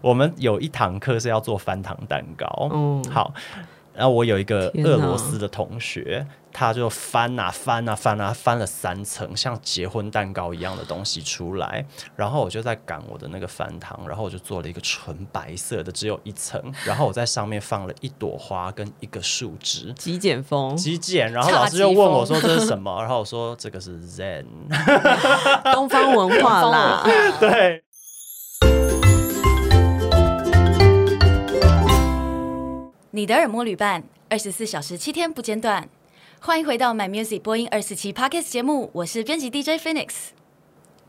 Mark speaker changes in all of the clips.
Speaker 1: 我们有一堂课是要做翻糖蛋糕。嗯，好。然后我有一个俄罗斯的同学，他就翻啊翻啊翻啊翻了三层像结婚蛋糕一样的东西出来，然后我就在赶我的那个翻糖，然后我就做了一个纯白色的，只有一层，然后我在上面放了一朵花跟一个树枝，
Speaker 2: 极简风，
Speaker 1: 极简。然后老师就问我说这是什么，然后我说这个是 Zen，
Speaker 2: 东方文化啦，
Speaker 1: 对。
Speaker 3: 你的耳膜旅伴，二十四小时七天不间断。欢迎回到 My Music 播音二四七 Podcast 节目，我是编辑 DJ Phoenix。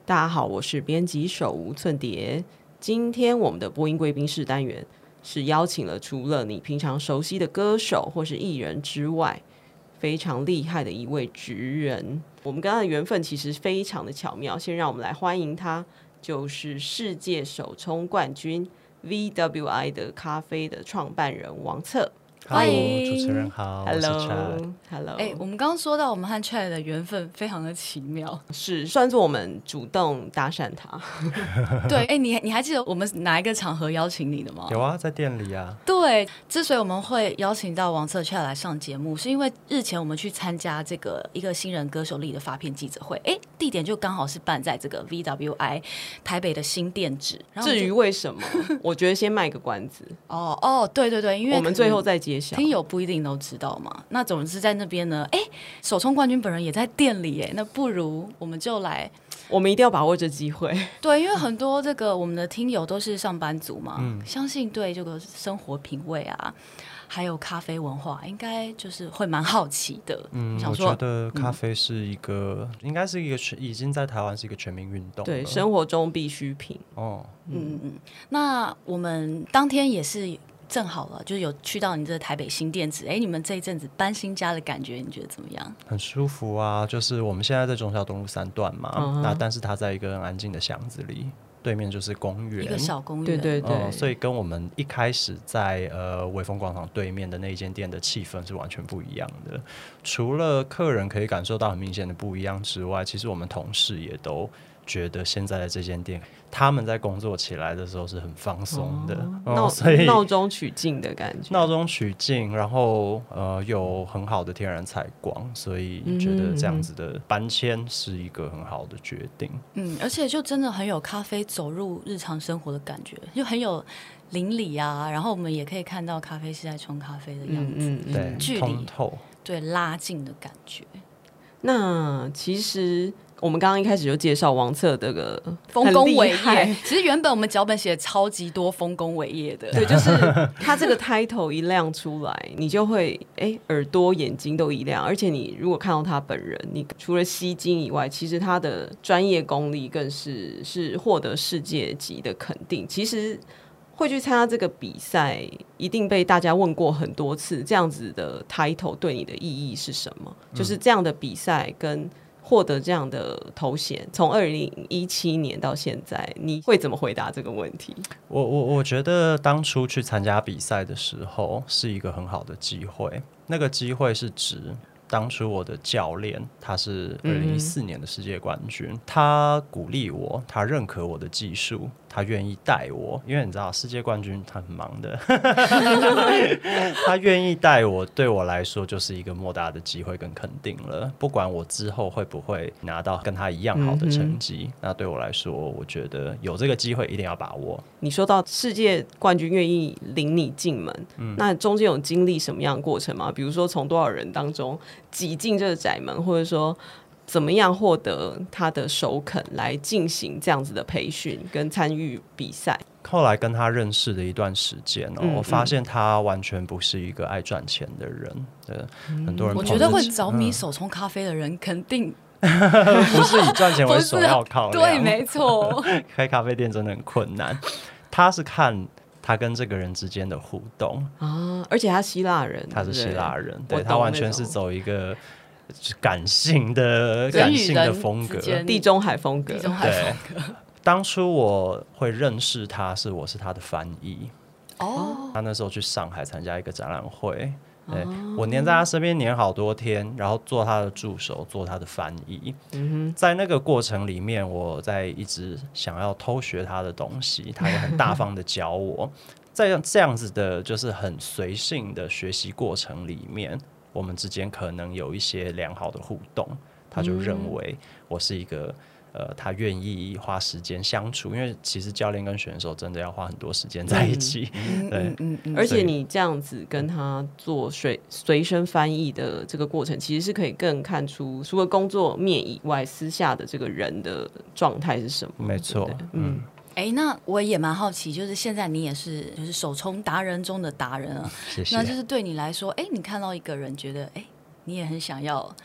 Speaker 2: 大家好，我是编辑手无寸铁。今天我们的播音贵宾室单元是邀请了除了你平常熟悉的歌手或是艺人之外，非常厉害的一位职人。我们跟他的缘分其实非常的巧妙。先让我们来欢迎他，就是世界手冲冠军。VWI 的咖啡的创办人王策。
Speaker 3: 欢迎
Speaker 1: 主持人好
Speaker 2: ，Hello，Hello。
Speaker 3: 哎、欸，我们刚刚说到我们和 Chad 的缘分非常的奇妙，
Speaker 2: 是算是我们主动搭讪他。
Speaker 3: 对，哎、欸，你你还记得我们哪一个场合邀请你的吗？
Speaker 1: 有啊，在店里啊。
Speaker 3: 对，之所以我们会邀请到王策 Chad 来上节目，是因为日前我们去参加这个一个新人歌手力的发片记者会，哎、欸，地点就刚好是办在这个 VWI 台北的新店址。
Speaker 2: 至于为什么，我觉得先卖个关子。
Speaker 3: 哦哦，对对对，因为
Speaker 2: 我们最后再接。
Speaker 3: 听友不一定都知道嘛，那总之在那边呢，哎，首冲冠军本人也在店里，哎，那不如我们就来，
Speaker 2: 我们一定要把握这机会，
Speaker 3: 对，因为很多这个我们的听友都是上班族嘛，嗯，相信对这个生活品味啊，还有咖啡文化，应该就是会蛮好奇的。
Speaker 1: 嗯，想说我觉得咖啡是一个，嗯、应该是一个全，已经在台湾是一个全民运动，
Speaker 2: 对，生活中必需品。
Speaker 1: 哦，
Speaker 3: 嗯嗯，那我们当天也是。正好了，就是有去到你这台北新店子，哎，你们这一阵子搬新家的感觉，你觉得怎么样？
Speaker 1: 很舒服啊，就是我们现在在中孝东路三段嘛，嗯、那但是它在一个很安静的巷子里，对面就是公园，
Speaker 3: 一个小公园，
Speaker 2: 对对对、
Speaker 1: 嗯，所以跟我们一开始在呃威风广场对面的那一间店的气氛是完全不一样的。除了客人可以感受到很明显的不一样之外，其实我们同事也都觉得现在的这间店。他们在工作起来的时候是很放松的，
Speaker 2: 闹、嗯、闹中取静的感觉，
Speaker 1: 闹中取静，然后呃有很好的天然采光，所以觉得这样子的搬迁是一个很好的决定。
Speaker 3: 嗯，而且就真的很有咖啡走入日常生活的感觉，就很有邻里啊，然后我们也可以看到咖啡师在冲咖啡的样子，
Speaker 1: 嗯嗯、对，
Speaker 3: 距离
Speaker 1: 通透，
Speaker 3: 对，拉近的感觉。
Speaker 2: 那其实。我们刚刚一开始就介绍王策这个
Speaker 3: 丰功伟业，其实原本我们脚本写超级多丰功伟业的，
Speaker 2: 对，就是他这个 title 一亮出来，你就会哎耳朵眼睛都一亮，而且你如果看到他本人，你除了吸睛以外，其实他的专业功力更是是获得世界级的肯定。其实会去参加这个比赛，一定被大家问过很多次，这样子的 title 对你的意义是什么？就是这样的比赛跟。获得这样的头衔，从二零一七年到现在，你会怎么回答这个问题？
Speaker 1: 我我我觉得当初去参加比赛的时候是一个很好的机会，那个机会是指当初我的教练他是二零一四年的世界冠军，嗯、他鼓励我，他认可我的技术。他愿意带我，因为你知道世界冠军他很忙的，他愿意带我，对我来说就是一个莫大的机会跟肯定了。不管我之后会不会拿到跟他一样好的成绩，嗯、那对我来说，我觉得有这个机会一定要把握。
Speaker 2: 你说到世界冠军愿意领你进门，嗯、那中间有经历什么样的过程吗？比如说从多少人当中挤进这个窄门，或者说？怎么样获得他的首肯来进行这样子的培训跟参与比赛？
Speaker 1: 后来跟他认识的一段时间哦，我发现他完全不是一个爱赚钱的人。对，嗯、很多人
Speaker 3: 我觉得会着迷手冲咖啡的人，肯定、
Speaker 1: 嗯、不是以赚钱 为首要考量。
Speaker 3: 对，没错，
Speaker 1: 开咖啡店真的很困难。他是看他跟这个人之间的互动
Speaker 2: 啊，而且他希腊人，
Speaker 1: 他是希腊人，对，他完全是走一个。感性的感性的风格，
Speaker 2: 地中海风格。
Speaker 1: 对，当初我会认识他是我是他的翻译哦。他那时候去上海参加一个展览会，对，我黏在他身边黏好多天，然后做他的助手，做他的翻译。嗯哼，在那个过程里面，我在一直想要偷学他的东西，他也很大方的教我。在这样子的，就是很随性的学习过程里面，我们之间可能有一些良好的互动。他就认为我是一个。呃，他愿意花时间相处，因为其实教练跟选手真的要花很多时间在一起。
Speaker 2: 嗯、对，嗯嗯嗯、而且你这样子跟他做随随身翻译的这个过程，其实是可以更看出除了工作面以外，私下的这个人的状态是什么。
Speaker 1: 没错，嗯。
Speaker 3: 哎、欸，那我也蛮好奇，就是现在你也是就是手冲达人中的达人啊，谢谢。那就是对你来说，哎、欸，你看到一个人，觉得哎、欸，你也很想要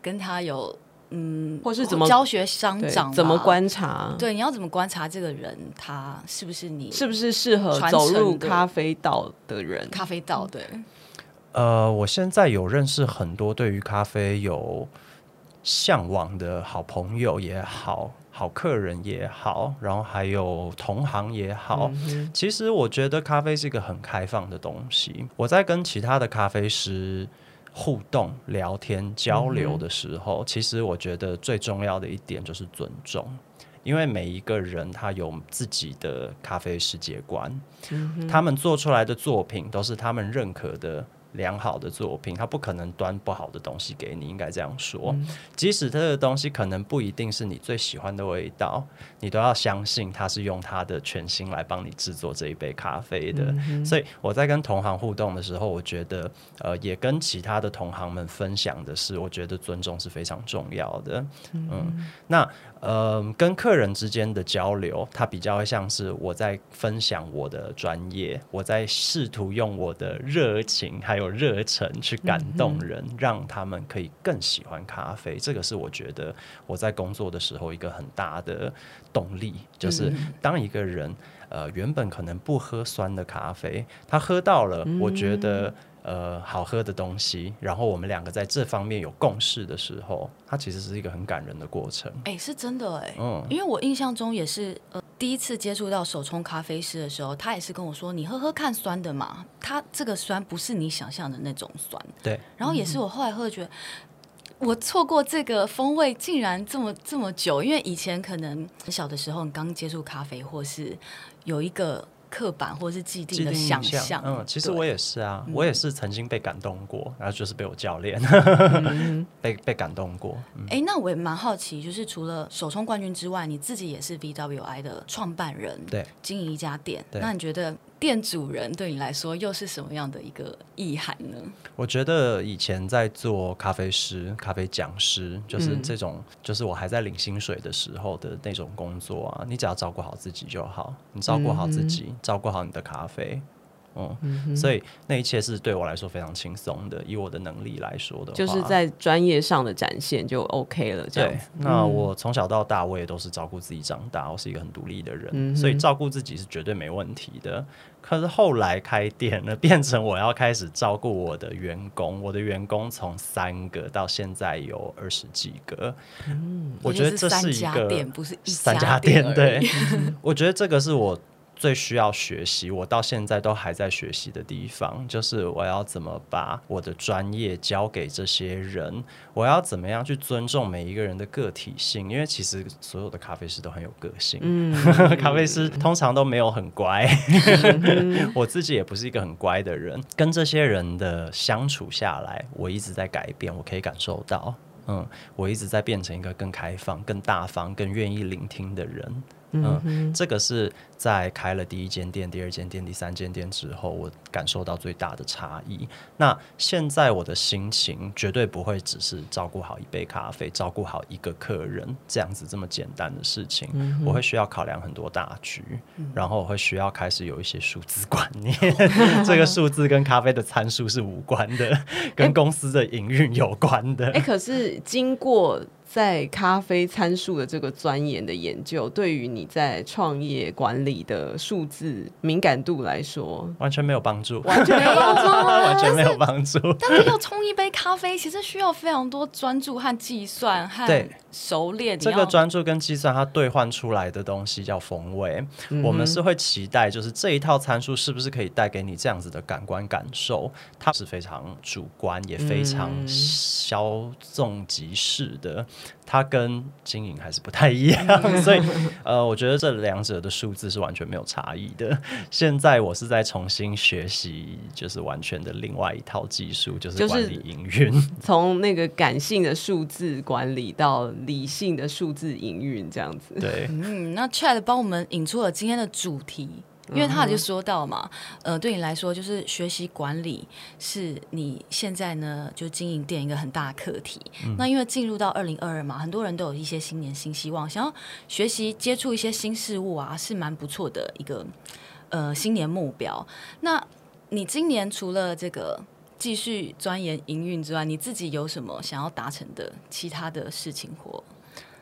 Speaker 3: 跟他有。嗯，
Speaker 2: 或是怎么
Speaker 3: 教学相长，
Speaker 2: 怎么观察？
Speaker 3: 对，你要怎么观察这个人，他是不是你
Speaker 2: 是不是适合走入咖啡道的人？
Speaker 3: 咖啡道，对。
Speaker 1: 呃，我现在有认识很多对于咖啡有向往的好朋友也好，好客人也好，然后还有同行也好。嗯、其实我觉得咖啡是一个很开放的东西。我在跟其他的咖啡师。互动、聊天、交流的时候，嗯、其实我觉得最重要的一点就是尊重，因为每一个人他有自己的咖啡世界观，嗯、他们做出来的作品都是他们认可的。良好的作品，他不可能端不好的东西给你，应该这样说。嗯、即使他的东西可能不一定是你最喜欢的味道，你都要相信他是用他的全心来帮你制作这一杯咖啡的。嗯、所以我在跟同行互动的时候，我觉得呃，也跟其他的同行们分享的是，我觉得尊重是非常重要的。嗯，嗯那。呃，跟客人之间的交流，它比较像是我在分享我的专业，我在试图用我的热情还有热忱去感动人，嗯、让他们可以更喜欢咖啡。这个是我觉得我在工作的时候一个很大的动力，就是当一个人呃原本可能不喝酸的咖啡，他喝到了，我觉得。嗯呃，好喝的东西，然后我们两个在这方面有共识的时候，它其实是一个很感人的过程。
Speaker 3: 哎、欸，是真的哎、欸，嗯，因为我印象中也是，呃，第一次接触到手冲咖啡师的时候，他也是跟我说：“你喝喝看酸的嘛，它这个酸不是你想象的那种酸。”
Speaker 1: 对。
Speaker 3: 然后也是我后来喝，觉得、嗯、我错过这个风味竟然这么这么久，因为以前可能很小的时候，你刚接触咖啡，或是有一个。刻板或是既定的想象，
Speaker 1: 嗯，其实我也是啊，我也是曾经被感动过，嗯、然后就是被我教练、嗯、被被感动过。
Speaker 3: 哎、那我也蛮好奇，就是除了首冲冠军之外，你自己也是 VWI 的创办人，
Speaker 1: 对，
Speaker 3: 经营一家店，那你觉得？店主人对你来说又是什么样的一个意涵呢？
Speaker 1: 我觉得以前在做咖啡师、咖啡讲师，就是这种，嗯、就是我还在领薪水的时候的那种工作啊。你只要照顾好自己就好，你照顾好自己，嗯、照顾好你的咖啡。嗯，嗯，所以那一切是对我来说非常轻松的。以我的能力来说的话，
Speaker 2: 就是在专业上的展现就 OK 了。这样，
Speaker 1: 对，那我从小到大，我也都是照顾自己长大，我是一个很独立的人，嗯、所以照顾自己是绝对没问题的。可是后来开店了，变成我要开始照顾我的员工，我的员工从三个到现在有二十几个。嗯，我觉得这是一个
Speaker 3: 店，不是一
Speaker 1: 三家店。对，我觉得这个是我。最需要学习，我到现在都还在学习的地方，就是我要怎么把我的专业交给这些人，我要怎么样去尊重每一个人的个体性，因为其实所有的咖啡师都很有个性，嗯，咖啡师通常都没有很乖，嗯、我自己也不是一个很乖的人，跟这些人的相处下来，我一直在改变，我可以感受到，嗯，我一直在变成一个更开放、更大方、更愿意聆听的人。嗯，嗯，这个是在开了第一间店、第二间店、第三间店之后，我感受到最大的差异。那现在我的心情绝对不会只是照顾好一杯咖啡、照顾好一个客人这样子这么简单的事情。嗯、我会需要考量很多大局，嗯、然后我会需要开始有一些数字观念。这个数字跟咖啡的参数是无关的，跟公司的营运有关的。
Speaker 2: 哎、欸，可是经过。在咖啡参数的这个钻研的研究，对于你在创业管理的数字敏感度来说，
Speaker 1: 完全没有帮助，
Speaker 3: 完全没有帮助，
Speaker 1: 完全没有帮助。
Speaker 3: 但是要冲一杯咖啡，其实需要非常多专注和计算和熟练。
Speaker 1: 这个专注跟计算，它兑换出来的东西叫风味。嗯、我们是会期待，就是这一套参数是不是可以带给你这样子的感官感受？它是非常主观，也非常稍纵即逝的。它跟经营还是不太一样，所以呃，我觉得这两者的数字是完全没有差异的。现在我是在重新学习，就是完全的另外一套技术，就是管理营运，
Speaker 2: 从那个感性的数字管理到理性的数字营运这样子。
Speaker 1: 对，
Speaker 3: 嗯，那 Chat 帮我们引出了今天的主题。因为他就说到嘛，呃，对你来说，就是学习管理是你现在呢就经营店一个很大的课题。嗯、那因为进入到二零二二嘛，很多人都有一些新年新希望，想要学习接触一些新事物啊，是蛮不错的一个呃新年目标。那你今年除了这个继续钻研营运之外，你自己有什么想要达成的其他的事情或？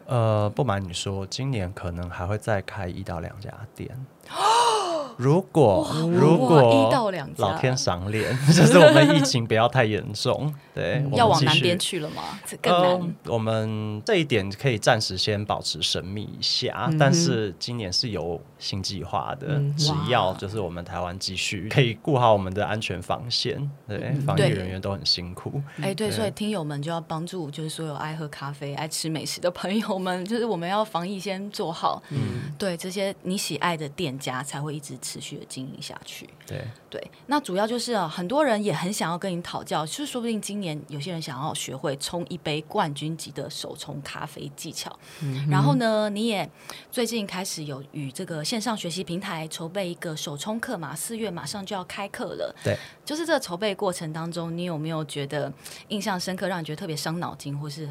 Speaker 1: 呃，不瞒你说，今年可能还会再开一到两家店。如果如果
Speaker 3: 一到两家
Speaker 1: 老天赏脸，就是我们疫情不要太严重，对，
Speaker 3: 要往南边去了吗？这更难。
Speaker 1: 呃，我们这一点可以暂时先保持神秘一下，嗯、但是今年是有新计划的。嗯、只要就是我们台湾继续可以顾好我们的安全防线，对，防疫人员都很辛苦。
Speaker 3: 哎，对，对，所以听友们就要帮助，就是所有爱喝咖啡、爱吃美食的朋友们，就是我们要防疫先做好。嗯，对，这些你喜爱的店家才会一直持续的经营下去。
Speaker 1: 对
Speaker 3: 对，那主要就是啊，很多人也很想要跟你讨教，就是说不定今年有些人想要学会冲一杯冠军级的手冲咖啡技巧。嗯、然后呢，你也最近开始有与这个线上学习平台筹备一个手冲课嘛，四月马上就要开课了。
Speaker 1: 对，
Speaker 3: 就是这个筹备过程当中，你有没有觉得印象深刻，让你觉得特别伤脑筋，或是？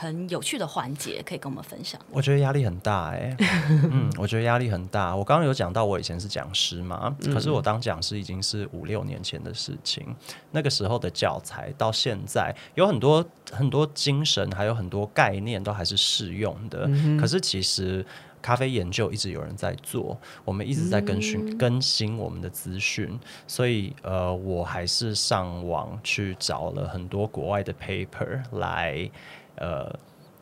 Speaker 3: 很有趣的环节可以跟我们分享。
Speaker 1: 我觉得压力很大哎、欸，嗯，我觉得压力很大。我刚刚有讲到我以前是讲师嘛，嗯、可是我当讲师已经是五六年前的事情。那个时候的教材到现在有很多很多精神，还有很多概念都还是适用的。嗯、可是其实咖啡研究一直有人在做，我们一直在更新、嗯、更新我们的资讯，所以呃，我还是上网去找了很多国外的 paper 来。呃，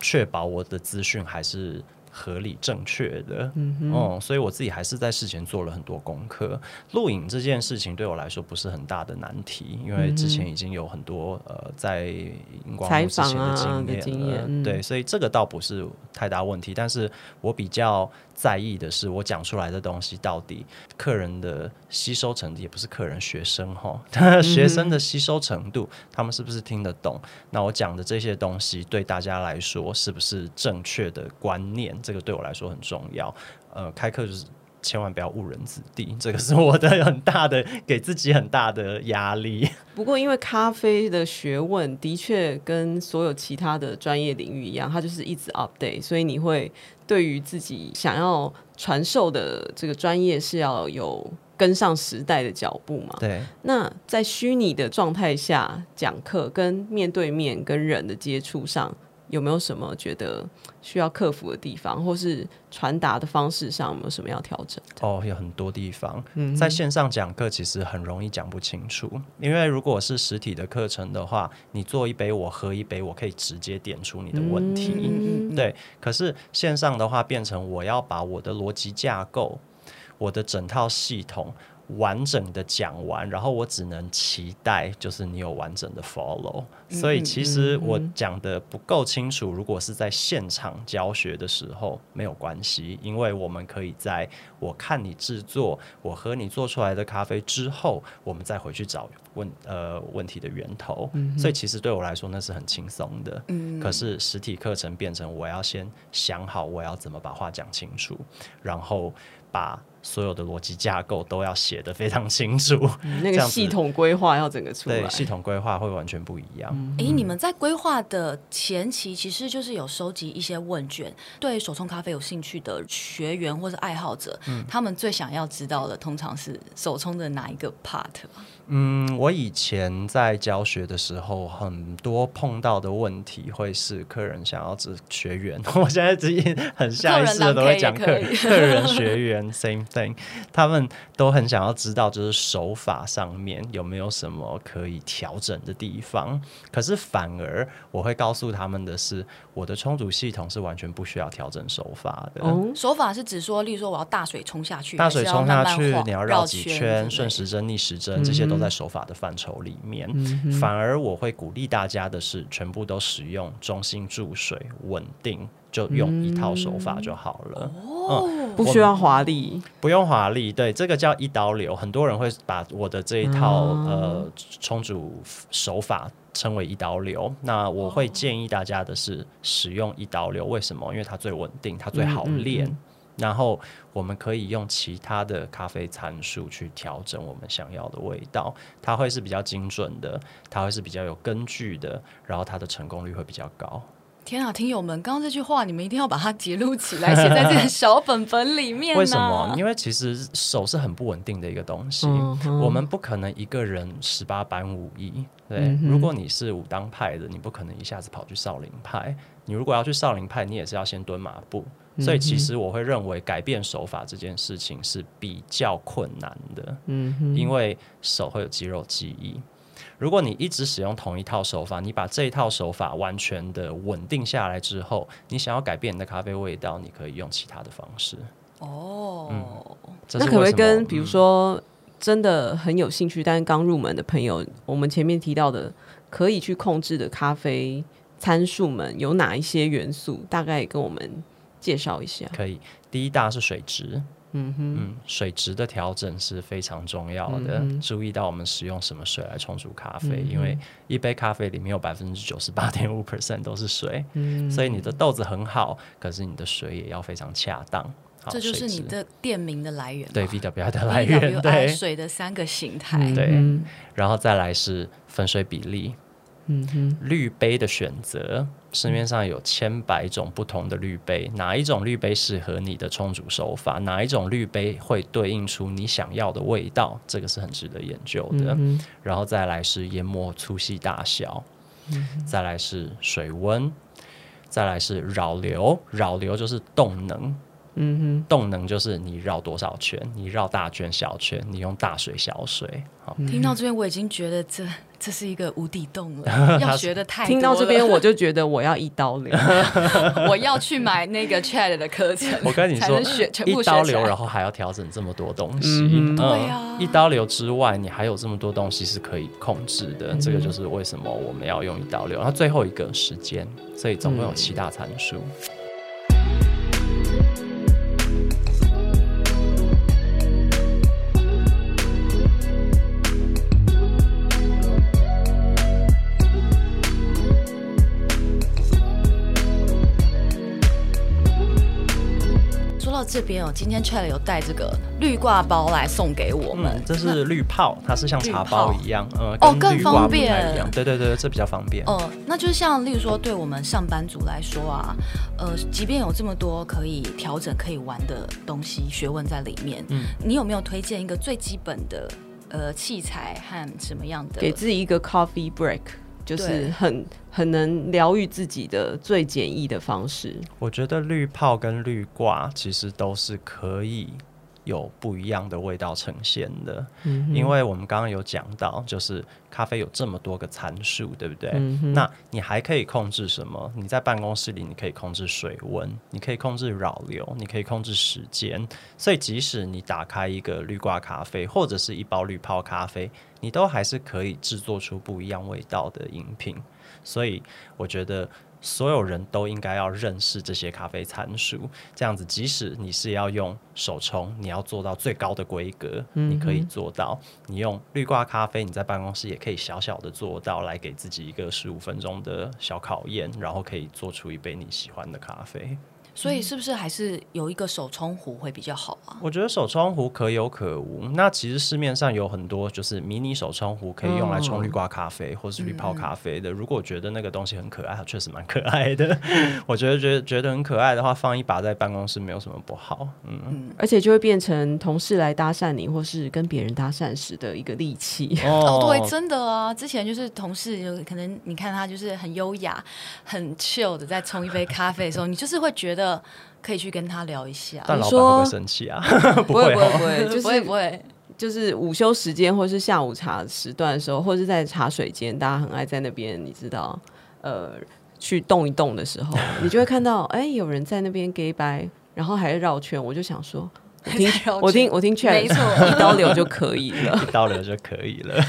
Speaker 1: 确保我的资讯还是合理正确的，哦，所以我自己还是在事前做了很多功课。录影这件事情对我来说不是很大的难题，因为之前已经有很多呃在荧光幕之前的经验了，对，所以这个倒不是太大问题。但是我比较在意的是，我讲出来的东西到底客人的吸收程度，也不是客人学生哈，学生的吸收程度，他们是不是听得懂？那我讲的这些东西对大家来说是不是正确的观念？这个对我来说很重要。呃，开课就是千万不要误人子弟，这个是我的很大的给自己很大的压力。
Speaker 2: 不过，因为咖啡的学问的确跟所有其他的专业领域一样，它就是一直 update，所以你会。对于自己想要传授的这个专业是要有跟上时代的脚步嘛？
Speaker 1: 对。
Speaker 2: 那在虚拟的状态下讲课，跟面对面跟人的接触上。有没有什么觉得需要克服的地方，或是传达的方式上有没有什么要调整？
Speaker 1: 哦，有很多地方。嗯，在线上讲课其实很容易讲不清楚，因为如果是实体的课程的话，你做一杯我喝一杯，我可以直接点出你的问题。嗯、对，可是线上的话，变成我要把我的逻辑架构，我的整套系统。完整的讲完，然后我只能期待，就是你有完整的 follow。所以其实我讲的不够清楚，如果是在现场教学的时候没有关系，因为我们可以在我看你制作，我喝你做出来的咖啡之后，我们再回去找问呃问题的源头。所以其实对我来说那是很轻松的。可是实体课程变成我要先想好我要怎么把话讲清楚，然后。把所有的逻辑架构都要写得非常清楚，
Speaker 2: 嗯、那个系统规划要整个出来，
Speaker 1: 对，系统规划会完全不一样。哎、
Speaker 3: 嗯欸，你们在规划的前期，其实就是有收集一些问卷，对手冲咖啡有兴趣的学员或者爱好者，嗯、他们最想要知道的，通常是手冲的哪一个 part？
Speaker 1: 嗯，我以前在教学的时候，很多碰到的问题会是客人想要指学员，我现在直接很下意识的都会讲客 客人学员 same thing，他们都很想要知道就是手法上面有没有什么可以调整的地方，可是反而我会告诉他们的是，我的冲煮系统是完全不需要调整手法的。
Speaker 3: 哦，手法是指说，例如说我要大水冲下去，
Speaker 1: 大水冲下去，你要绕几圈，顺时针、逆时针这些都。都在手法的范畴里面，嗯、反而我会鼓励大家的是，全部都使用中心注水，稳定，就用一套手法就好了。
Speaker 2: 哦、嗯，不需要华丽，
Speaker 1: 不用华丽，对，这个叫一刀流。很多人会把我的这一套、嗯、呃冲煮手法称为一刀流。那我会建议大家的是使用一刀流，为什么？因为它最稳定，它最好练。嗯嗯然后我们可以用其他的咖啡参数去调整我们想要的味道，它会是比较精准的，它会是比较有根据的，然后它的成功率会比较高。
Speaker 3: 天啊，听友们，刚刚这句话你们一定要把它记录起来，写在这个小本本里面。
Speaker 1: 为什么？因为其实手是很不稳定的一个东西，嗯、我们不可能一个人十八般武艺。对，嗯、如果你是武当派的，你不可能一下子跑去少林派。你如果要去少林派，你也是要先蹲马步。所以其实我会认为改变手法这件事情是比较困难的，嗯哼，因为手会有肌肉记忆。如果你一直使用同一套手法，你把这一套手法完全的稳定下来之后，你想要改变你的咖啡味道，你可以用其他的方式。
Speaker 3: 哦，嗯，
Speaker 2: 那可不可以跟比如说真的很有兴趣，但是刚入门的朋友，我们前面提到的可以去控制的咖啡参数们有哪一些元素？大概跟我们。介绍一下，
Speaker 1: 可以。第一大是水质，嗯哼，嗯，水质的调整是非常重要的。嗯、注意到我们使用什么水来冲煮咖啡，嗯、因为一杯咖啡里面有百分之九十八点五 percent 都是水，嗯、所以你的豆子很好，可是你的水也要非常恰当。
Speaker 3: 这就是你的店名的来源，
Speaker 1: 对 VWI 的来源
Speaker 3: 对。水的三个形态，
Speaker 1: 对，然后再来是粉水比例。嗯哼，滤杯的选择，市面上有千百种不同的滤杯，哪一种滤杯适合你的冲煮手法？哪一种滤杯会对应出你想要的味道？这个是很值得研究的。嗯、然后再来是研磨粗细大小，嗯、再来是水温，再来是扰流，扰流就是动能。嗯哼，动能就是你绕多少圈，你绕大圈小圈，你用大水小水。好，
Speaker 3: 听到这边我已经觉得这这是一个无底洞了，要学的太多。
Speaker 2: 听到这边我就觉得我要一刀流，
Speaker 3: 我要去买那个 Chat 的课程。
Speaker 1: 我跟你说，一刀流，然后还要调整这么多东西。对呀，一刀流之外，你还有这么多东西是可以控制的。这个就是为什么我们要用一刀流。然后最后一个时间，所以总共有七大参数。
Speaker 3: 这边哦，今天 Chad 有带这个绿挂包来送给我们。
Speaker 1: 嗯、这是绿泡，它是像茶包一样，
Speaker 3: 呃哦，更方便。
Speaker 1: 对对对，这比较方便。
Speaker 3: 哦、呃，那就是像例如说，对我们上班族来说啊，呃，即便有这么多可以调整、可以玩的东西、学问在里面，嗯，你有没有推荐一个最基本的呃器材和什么样的？
Speaker 2: 给自己一个 coffee break。就是很很能疗愈自己的最简易的方式。
Speaker 1: 我觉得滤泡跟滤挂其实都是可以。有不一样的味道呈现的，嗯、因为我们刚刚有讲到，就是咖啡有这么多个参数，对不对？嗯、那你还可以控制什么？你在办公室里，你可以控制水温，你可以控制扰流，你可以控制时间。所以，即使你打开一个绿挂咖啡，或者是一包绿泡咖啡，你都还是可以制作出不一样味道的饮品。所以，我觉得。所有人都应该要认识这些咖啡参数，这样子，即使你是要用手冲，你要做到最高的规格，嗯、你可以做到。你用绿挂咖啡，你在办公室也可以小小的做到，来给自己一个十五分钟的小考验，然后可以做出一杯你喜欢的咖啡。
Speaker 3: 所以是不是还是有一个手冲壶会比较好啊？
Speaker 1: 我觉得手冲壶可有可无。那其实市面上有很多就是迷你手冲壶，可以用来冲绿瓜咖啡或是滤泡咖啡的。嗯、如果觉得那个东西很可爱，它确实蛮可爱的。我觉得觉得觉得很可爱的话，放一把在办公室没有什么不好。嗯，嗯
Speaker 2: 而且就会变成同事来搭讪你，或是跟别人搭讪时的一个利器。
Speaker 3: 哦，对，真的啊。之前就是同事，有可能你看他就是很优雅、很 chill 的在冲一杯咖啡的时候，你就是会觉得。可以去跟他聊一下。
Speaker 1: 但老板会不会生气啊？
Speaker 2: 不会不会不会，就是
Speaker 3: 不会不会，
Speaker 2: 就是午休时间或是下午茶时段的时候，或者是在茶水间，大家很爱在那边，你知道，呃，去动一动的时候，你就会看到，哎、欸，有人在那边给白，然后还是绕圈，我就想说，我听我听我听劝，没错，一刀流就可以了，
Speaker 1: 一刀流就可以了。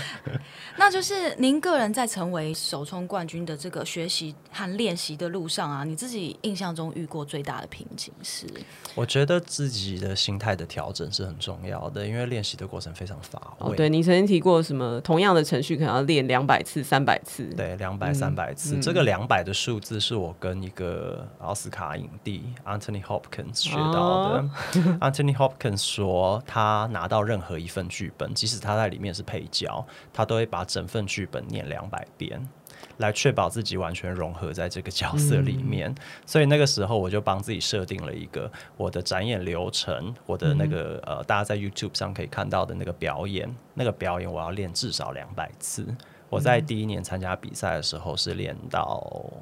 Speaker 3: 那就是您个人在成为首冲冠军的这个学习和练习的路上啊，你自己印象中遇过最大的瓶颈是？
Speaker 1: 我觉得自己的心态的调整是很重要的，因为练习的过程非常乏味。
Speaker 2: 哦，对，你曾经提过什么？同样的程序可能要练两百次、三百次。
Speaker 1: 对，两百、三百次。嗯、这个两百的数字是我跟一个奥斯卡影帝 Anthony Hopkins 学到的。哦、Anthony Hopkins 说，他拿到任何一份剧本，即使他在里面是配角，他都会把整份剧本念两百遍，来确保自己完全融合在这个角色里面。嗯、所以那个时候，我就帮自己设定了一个我的展演流程，我的那个、嗯、呃，大家在 YouTube 上可以看到的那个表演，那个表演我要练至少两百次。我在第一年参加比赛的时候是练到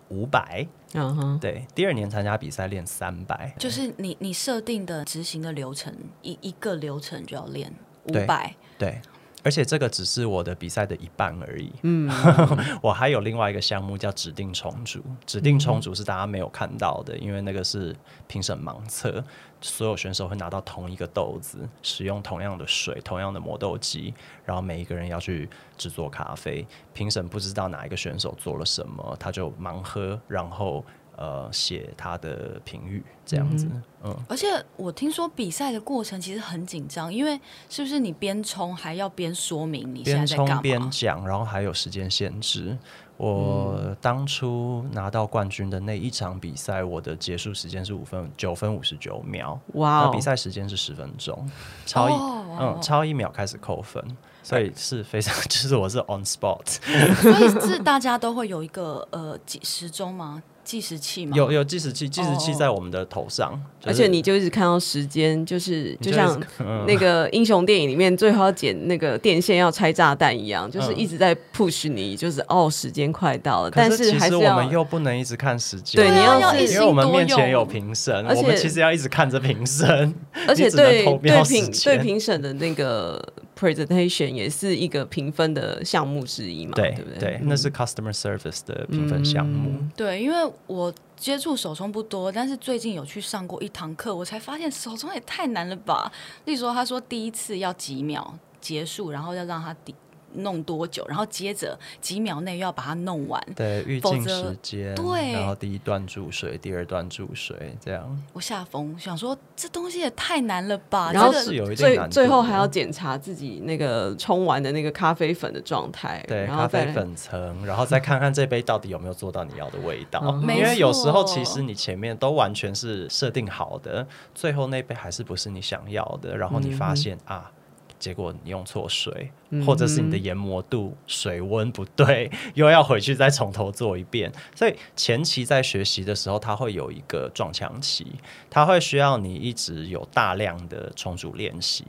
Speaker 1: 五百，嗯哼，对，第二年参加比赛练三百，
Speaker 3: 就是你你设定的执行的流程，一一个流程就要练五百，
Speaker 1: 对。而且这个只是我的比赛的一半而已。嗯，我还有另外一个项目叫指定重组，指定重组是大家没有看到的，因为那个是评审盲测，所有选手会拿到同一个豆子，使用同样的水、同样的磨豆机，然后每一个人要去制作咖啡，评审不知道哪一个选手做了什么，他就盲喝，然后。呃，写他的评语这样子，嗯，嗯，
Speaker 3: 而且我听说比赛的过程其实很紧张，因为是不是你边冲还要边说明你现在在干嘛？
Speaker 1: 边冲边讲，然后还有时间限制。我当初拿到冠军的那一场比赛，我的结束时间是五分九分五十九秒，哇比赛时间是十分钟，超一、oh. 嗯超一秒开始扣分，所以是非常就是我是 on spot，
Speaker 3: 所以是大家都会有一个呃几时钟吗？计时器吗？
Speaker 1: 有有计时器，计时器在我们的头上，哦就是、
Speaker 2: 而且你就一直看到时间，就是就像 那个英雄电影里面最后要剪那个电线要拆炸弹一样，就是一直在 push 你，就是哦，时间快到了。但是
Speaker 1: 其实我们又不能一直看时间，
Speaker 2: 对，你要是
Speaker 1: 因为我们面前有评审，而且我们其实要一直看着评审，
Speaker 2: 而且对对评对评审的那个。Presentation 也是一个评分的项目之一嘛，对，对不对？
Speaker 1: 对，那是 Customer Service 的评分项目。
Speaker 3: 嗯。对，因为我接触手冲不多，但是最近有去上过一堂课，我才发现手冲也太难了吧。例如说，他说第一次要几秒结束，然后要让他第。弄多久？然后接着几秒内又要把它弄完。
Speaker 1: 对，预计时间。
Speaker 3: 对，
Speaker 1: 然后第一段注水，第二段注水，这样。
Speaker 3: 我下风想说，这东西也太难了吧？
Speaker 2: 然后
Speaker 1: 是有一
Speaker 2: 最最后还要检查自己那个冲完的那个咖啡粉的状态。
Speaker 1: 对，咖啡粉层，然后再看看这杯到底有没有做到你要的味道。因为有时候其实你前面都完全是设定好的，最后那杯还是不是你想要的，然后你发现啊。结果你用错水，或者是你的研磨度、水温不对，又要回去再从头做一遍。所以前期在学习的时候，它会有一个撞墙期，它会需要你一直有大量的重组练习，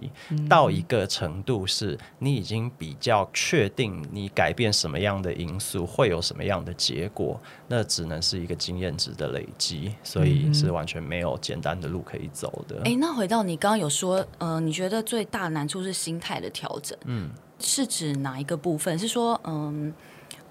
Speaker 1: 到一个程度是你已经比较确定你改变什么样的因素会有什么样的结果，那只能是一个经验值的累积，所以是完全没有简单的路可以走的。
Speaker 3: 哎、欸，那回到你刚刚有说，呃，你觉得最大难处是？心态的调整，嗯，是指哪一个部分？是说，嗯，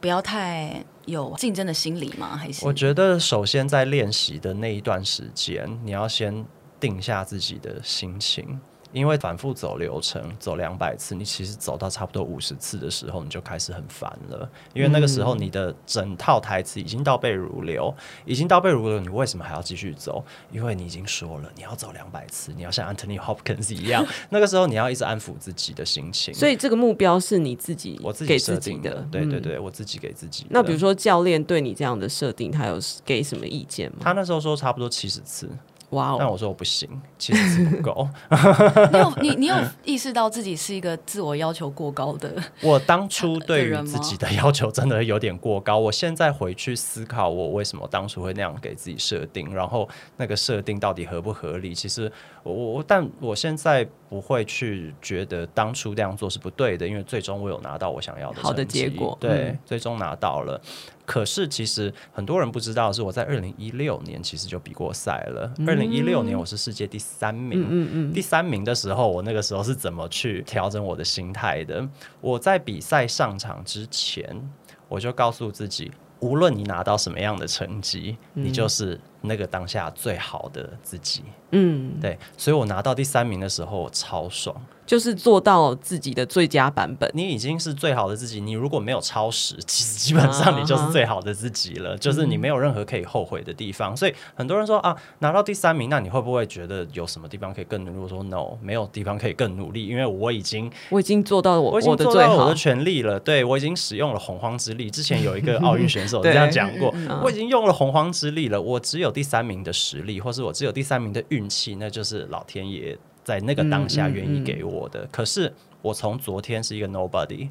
Speaker 3: 不要太有竞争的心理吗？还是？
Speaker 1: 我觉得，首先在练习的那一段时间，你要先定下自己的心情。因为反复走流程，走两百次，你其实走到差不多五十次的时候，你就开始很烦了。因为那个时候你的整套台词已经倒背如流，已经倒背如流，你为什么还要继续走？因为你已经说了你要走两百次，你要像 Anthony Hopkins 一样。那个时候你要一直安抚自己的心情。
Speaker 2: 所以这个目标是你自己
Speaker 1: 我自己设定的，对对对，我自己给自己。
Speaker 2: 那比如说教练对你这样的设定，他有给什么意见吗？
Speaker 1: 他那时候说差不多七十次。
Speaker 2: 哇哦！
Speaker 1: 但我说我不行，其实不够。
Speaker 3: 你有你你有意识到自己是一个自我要求过高的？
Speaker 1: 我当初对于自己的要求真的有点过高。我现在回去思考，我为什么当初会那样给自己设定，然后那个设定到底合不合理？其实我我，但我现在不会去觉得当初这样做是不对的，因为最终我有拿到我想要的
Speaker 2: 好的结果。
Speaker 1: 对，
Speaker 2: 嗯、
Speaker 1: 最终拿到了。可是其实很多人不知道是，我在二零一六年其实就比过赛了。二零一六年我是世界第三名，嗯嗯嗯，第三名的时候，我那个时候是怎么去调整我的心态的？我在比赛上场之前，我就告诉自己，无论你拿到什么样的成绩，你就是那个当下最好的自己。嗯，对，所以我拿到第三名的时候，我超爽。
Speaker 2: 就是做到自己的最佳版本，
Speaker 1: 你已经是最好的自己。你如果没有超时，其实基本上你就是最好的自己了。Uh. 就是你没有任何可以后悔的地方。所以很多人说啊，拿到第三名，那你会不会觉得有什么地方可以更努力？我说 No，没有地方可以更努力，因为我已经
Speaker 2: 我已经做到我
Speaker 1: 我已经做到我的全力了。对，我已经使用了洪荒之力。之前有一个奥运选手 这样讲过，我已经用了洪荒之力了。我只有第三名的实力，或是我只有第三名的运气，那就是老天爷。在那个当下愿意给我的，嗯嗯嗯，可是我从昨天是一个 nobody。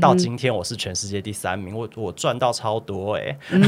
Speaker 1: 到今天我是全世界第三名，我我赚到超多哎、欸
Speaker 2: 嗯，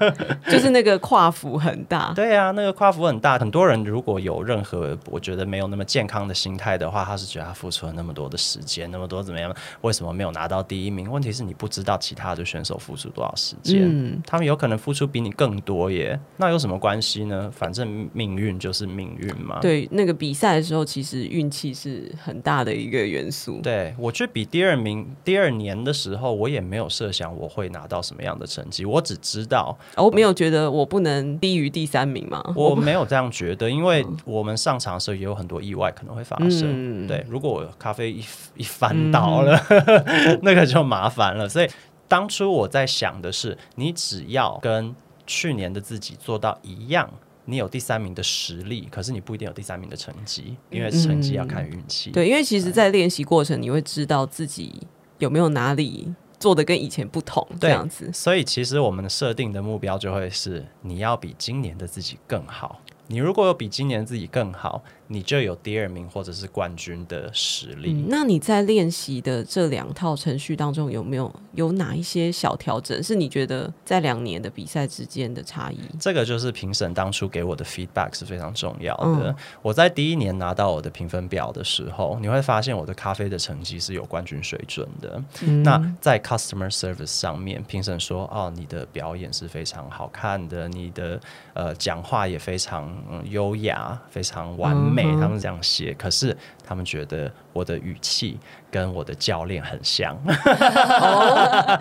Speaker 2: 就是那个跨幅很大。
Speaker 1: 对啊，那个跨幅很大。很多人如果有任何我觉得没有那么健康的心态的话，他是觉得他付出了那么多的时间，那么多怎么样，为什么没有拿到第一名？问题是你不知道其他的选手付出多少时间，嗯，他们有可能付出比你更多耶。那有什么关系呢？反正命运就是命运嘛。
Speaker 2: 对，那个比赛的时候，其实运气是很大的一个元素。
Speaker 1: 对，我去比第二名，第二。二年的时候，我也没有设想我会拿到什么样的成绩，我只知道，
Speaker 2: 我没有觉得我不能低于第三名吗？
Speaker 1: 我 没有这样觉得，因为我们上场的时候也有很多意外可能会发生。嗯、对，如果我咖啡一一翻倒了，嗯、那个就麻烦了。所以当初我在想的是，你只要跟去年的自己做到一样。你有第三名的实力，可是你不一定有第三名的成绩，因为成绩要看运气。
Speaker 2: 嗯。对，因为其实，在练习过程，你会知道自己有没有哪里做的跟以前不同，这样子。
Speaker 1: 所以，其实我们设定的目标就会是，你要比今年的自己更好。你如果有比今年自己更好，你就有第二名或者是冠军的实力。
Speaker 2: 嗯，那你在练习的这两套程序当中，有没有有哪一些小调整？是你觉得在两年的比赛之间的差异？
Speaker 1: 这个就是评审当初给我的 feedback 是非常重要的。嗯。我在第一年拿到我的评分表的时候，你会发现我的咖啡的成绩是有冠军水准的。嗯。那在 customer service 上面，评审说：“哦，你的表演是非常好看的，你的呃讲话也非常优雅，非常完美。”美，他们这样写，可是他们觉得我的语气跟我的教练很像。
Speaker 2: 哦，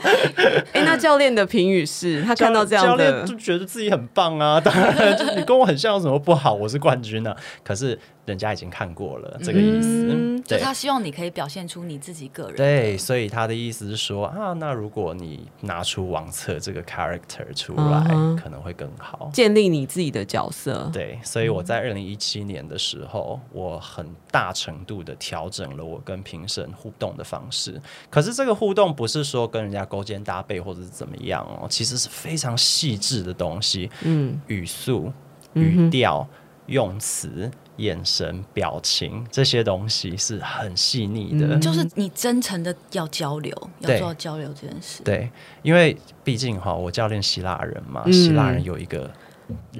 Speaker 2: 哎，那教练的评语是他看到这样，
Speaker 1: 教练就觉得自己很棒啊。当然，就你跟我很像，有什么不好？我是冠军呢、啊。可是。人家已经看过了这个意思，
Speaker 3: 嗯、对他希望你可以表现出你自己个人。
Speaker 1: 对，所以他的意思是说啊，那如果你拿出王策这个 character 出来，嗯，可能会更好，
Speaker 2: 建立你自己的角色。
Speaker 1: 对，所以我在二零一七年的时候，我很大程度的调整了我跟评审互动的方式。可是这个互动不是说跟人家勾肩搭背或者是怎么样哦，其实是非常细致的东西。嗯，语速、语调、嗯、用词。眼神、表情这些东西是很细腻的，
Speaker 3: 就是你真诚的要交流，要做到交流这件事。
Speaker 1: 对，因为毕竟哈，我教练希腊人嘛，嗯、希腊人有一个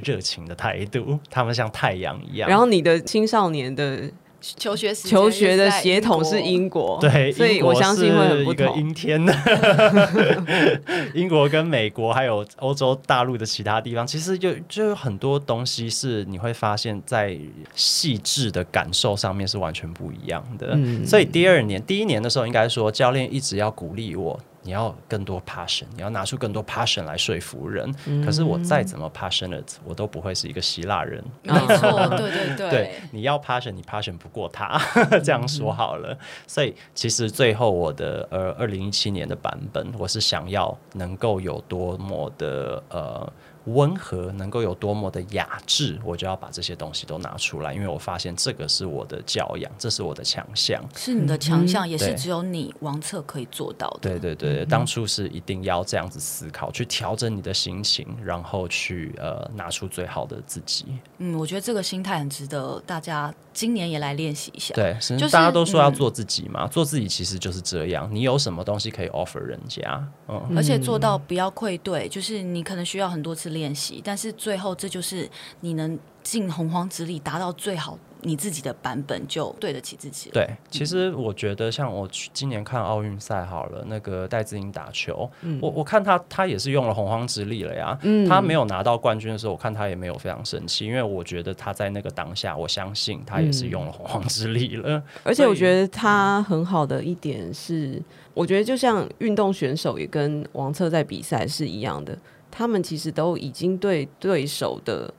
Speaker 1: 热情的态度，他们像太阳一样。
Speaker 2: 然后你的青少年的。
Speaker 3: 求学
Speaker 2: 求学的血统是英国，
Speaker 1: 对，
Speaker 2: 所以我相信会很不同。
Speaker 1: 一个阴天的 英国跟美国还有欧洲大陆的其他地方，其实就就有很多东西是你会发现在细致的感受上面是完全不一样的。嗯，所以第二年、第一年的时候，应该说教练一直要鼓励我。你要更多 passion，你要拿出更多 passion 来说服人。嗯、可是我再怎么 passionate，我都不会是一个希腊人。
Speaker 3: 没错，对对对。
Speaker 1: 对，你要 passion，你 passion 不过他，这样说好了。嗯、所以其实最后我的呃二零一七年的版本，我是想要能够有多么的呃。温和，能够有多么的雅致，我就要把这些东西都拿出来，因为我发现这个是我的教养，这是我的强项，
Speaker 3: 是你的强项，
Speaker 1: 嗯、
Speaker 3: 也是只有你王策可以做到的。
Speaker 1: 对对对，嗯、当初是一定要这样子思考，去调整你的心情，然后去呃拿出最好的自己。
Speaker 3: 嗯，我觉得这个心态很值得大家今年也来练习一下。
Speaker 1: 对，就是大家都说要做自己嘛，嗯、做自己其实就是这样。你有什么东西可以 offer 人家？嗯，
Speaker 3: 而且做到不要愧对，就是你可能需要很多次练习，但是最后这就是你能尽洪荒之力达到最好。你自己的版本就对得起自己。
Speaker 1: 对，其实我觉得像我今年看奥运赛好了，那个戴资颖打球，嗯、我我看他他也是用了洪荒之力了呀。嗯、他没有拿到冠军的时候，我看他也没有非常生气，因为我觉得他在那个当下，我相信他也是用了洪荒之力了。嗯、
Speaker 2: 而且我觉得他很好的一点是，我觉得就像运动选手也跟王策在比赛是一样的，他们其实都已经对对手的。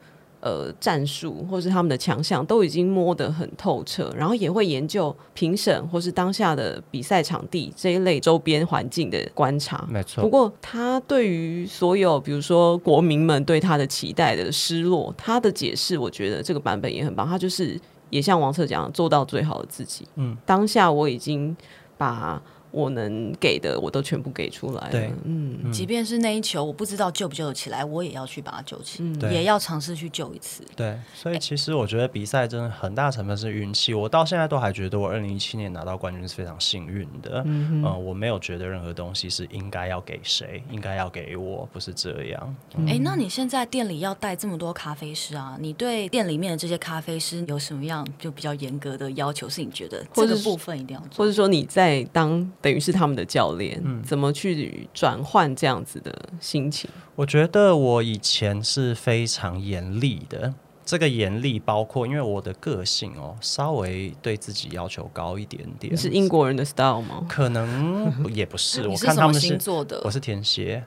Speaker 2: 呃，战术或是他们的强项都已经摸得很透彻，然后也会研究评审或是当下的比赛场地这一类周边环境的观察。
Speaker 1: 没错。
Speaker 2: 不过他对于所有比如说国民们对他的期待的失落，他的解释，我觉得这个版本也很棒。他就是也像王策讲，做到最好的自己。嗯，当下我已经把。我能给的我都全部给出来。
Speaker 1: 了，
Speaker 2: 嗯，
Speaker 3: 即便是那一球我不知道救不救得起来，我也要去把它救起，
Speaker 1: 嗯、
Speaker 3: 也要尝试去救一次。
Speaker 1: 对，所以其实我觉得比赛真的很大成分是运气。我到现在都还觉得我二零一七年拿到冠军是非常幸运的。嗯我没有觉得任何东西是应该要给谁，应该要给我，不是这样。哎、
Speaker 3: 嗯欸，那你现在店里要带这么多咖啡师啊？你对店里面的这些咖啡师有什么样就比较严格的要求？是你觉得这个部分一定要做，
Speaker 2: 或者说你在当？等于是他们的教练，嗯，怎么去转换这样子的心情？
Speaker 1: 我觉得我以前是非常严厉的，这个严厉包括因为我的个性哦，稍微对自己要求高一点点。
Speaker 2: 你是英国人的 style 吗？
Speaker 1: 可能也不是，
Speaker 3: 我
Speaker 1: 看他们是
Speaker 3: 星座的，
Speaker 1: 我是天蝎。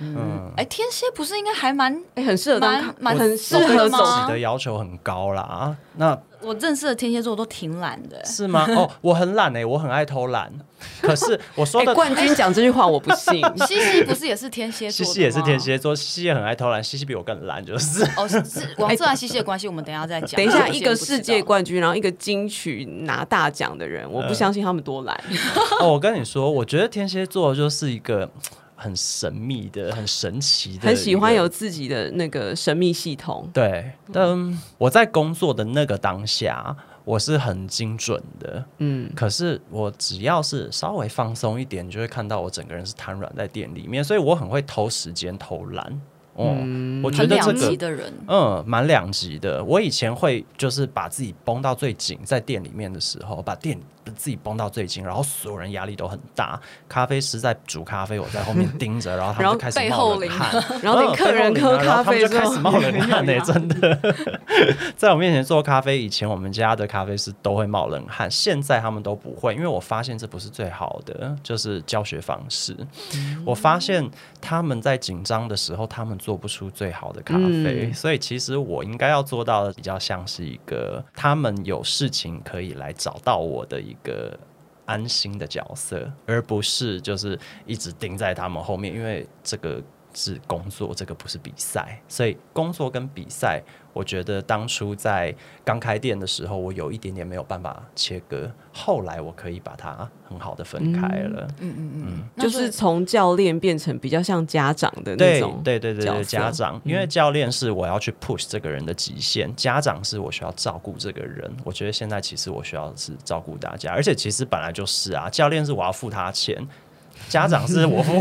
Speaker 3: 嗯，哎，天蝎不是应该还蛮
Speaker 2: 哎，很适合当蛮
Speaker 3: 很适合
Speaker 1: 吗？自己的要求很高啦。那
Speaker 3: 我认识的天蝎座都挺懒的，
Speaker 1: 是吗？哦，我很懒哎，我很爱偷懒。可是我说的
Speaker 2: 冠军 讲这句话我不信。
Speaker 3: 西西不是也是天蝎座？
Speaker 1: 西西也是天蝎座，西西也很爱偷懒，西西比我更懒，就是。
Speaker 3: 哦，是王策和西西的关系，我们等一下再讲。
Speaker 2: 等一下，一个世界冠军，然后一个金曲拿大奖的人，我不相信他们多懒。
Speaker 1: 哦，我跟你说，我觉得天蝎座就是一个。很神秘的，很神奇的，
Speaker 2: 很喜欢有自己的那个神秘系统。
Speaker 1: 对，但我在工作的那个当下，我是很精准的。嗯，可是我只要是稍微放松一点，你就会看到我整个人是瘫软在店里面，所以我很会偷时间、偷懒。哦，嗯、我觉得这个嗯蛮两极的。我以前会就是把自己绷到最紧，在店里面的时候，把店自己绷到最紧，然后所有人压力都很大。咖啡师在煮咖啡，我在后面盯着，然后他们就开始冒冷汗，
Speaker 2: 然后客人喝咖啡，
Speaker 1: 就开始冒冷汗 呢。真的，在我面前做咖啡以前，我们家的咖啡师都会冒冷汗，现在他们都不会，因为我发现这不是最好的，就是教学方式。嗯、我发现他们在紧张的时候，他们做。做不出最好的咖啡，嗯、所以其实我应该要做到的比较像是一个他们有事情可以来找到我的一个安心的角色，而不是就是一直盯在他们后面，因为这个是工作，这个不是比赛，所以工作跟比赛。我觉得当初在刚开店的时候，我有一点点没有办法切割。后来我可以把它很好的分开了。
Speaker 3: 嗯嗯嗯，嗯
Speaker 2: 就是从教练变成比较像家长的那种。
Speaker 1: 对对对对，家长，因为教练是我要去 push 这个人的极限，家长是我需要照顾这个人。我觉得现在其实我需要是照顾大家，而且其实本来就是啊，教练是我要付他钱。家长是我付，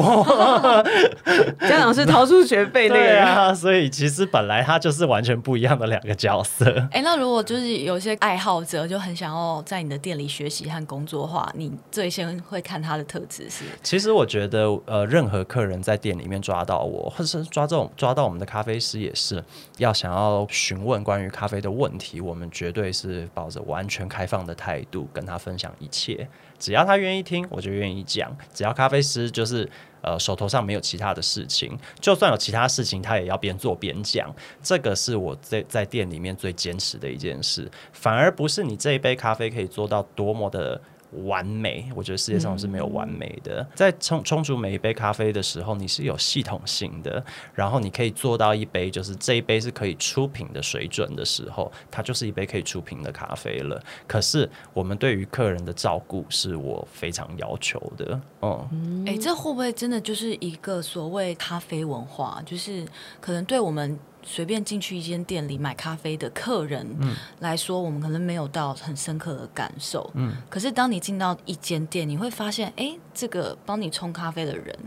Speaker 2: 家长是掏出学费那个人
Speaker 1: 啊，所以其实本来他就是完全不一样的两个角色。
Speaker 3: 哎、欸，那如果就是有些爱好者就很想要在你的店里学习和工作的话，你最先会看他的特质是？
Speaker 1: 其实我觉得，呃，任何客人在店里面抓到我，或者是抓这种抓到我们的咖啡师，也是要想要询问关于咖啡的问题，我们绝对是抱着完全开放的态度跟他分享一切。只要他愿意听，我就愿意讲。只要咖啡师就是呃手头上没有其他的事情，就算有其他事情，他也要边做边讲。这个是我在在店里面最坚持的一件事。反而不是你这一杯咖啡可以做到多么的完美，我觉得世界上是没有完美的。在冲冲煮每一杯咖啡的时候，你是有系统性的，然后你可以做到一杯就是这一杯是可以出品的水准的时候，它就是一杯可以出品的咖啡了。可是我们对于客人的照顾是我非常要求的。嗯，
Speaker 3: 哎、欸，这会不会真的就是一个所谓咖啡文化？就是可能对我们。随便进去一间店里买咖啡的客人来说，嗯、我们可能没有到很深刻的感受。嗯，可是当你进到一间店，你会发现，哎、欸，这个帮你冲咖啡的人，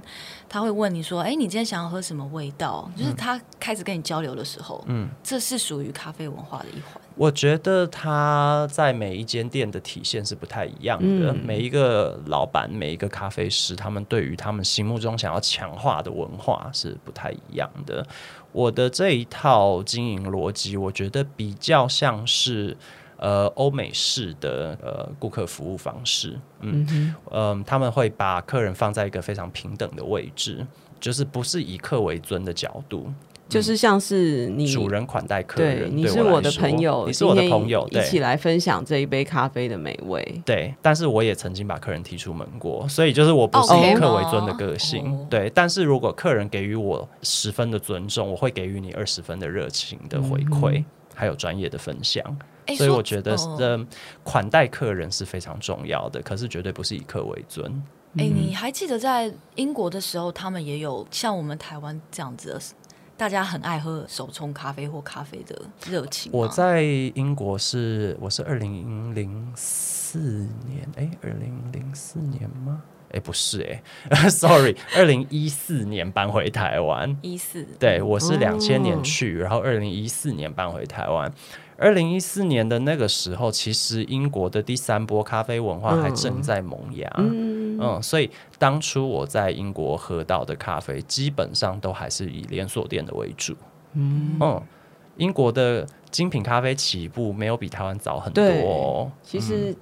Speaker 3: 他会问你说，哎、欸，你今天想要喝什么味道？嗯、就是他开始跟你交流的时候，嗯，这是属于咖啡文化的一环。
Speaker 1: 我觉得他在每一间店的体现是不太一样的。嗯、每一个老板，每一个咖啡师，他们对于他们心目中想要强化的文化是不太一样的。我的这一套经营逻辑，我觉得比较像是呃欧美式的呃顾客服务方式，嗯嗯、呃，他们会把客人放在一个非常平等的位置，就是不是以客为尊的角度。
Speaker 2: 就是像是你
Speaker 1: 主人款待客人，
Speaker 2: 对，你是我的朋友，
Speaker 1: 你是我的朋友，
Speaker 2: 一起来分享这一杯咖啡的美味。
Speaker 1: 对，但是我也曾经把客人踢出门过，所以就是我不是以客为尊的个性。Okay. 对，但是如果客人给予我十分的尊重，我会给予你二十分的热情的回馈，嗯、还有专业的分享。欸、所以我觉得这款待客人是非常重要的，可是绝对不是以客为尊。
Speaker 3: 哎、欸，你还记得在英国的时候，他们也有像我们台湾这样子的？大家很爱喝手冲咖啡或咖啡的热情。
Speaker 1: 我在英国是，我是二零零四年，哎，二零零四年吗？哎，不是，哎，sorry，二零一四年搬回台湾。
Speaker 3: 一四，
Speaker 1: 对，我是两千年去，哦、然后二零一四年搬回台湾。二零一四年的那个时候，其实英国的第三波咖啡文化还正在萌芽，嗯，嗯，所以当初我在英国喝到的咖啡，基本上都还是以连锁店的为主，嗯，嗯，英国的精品咖啡起步没有比台湾早很多哦。
Speaker 2: 其实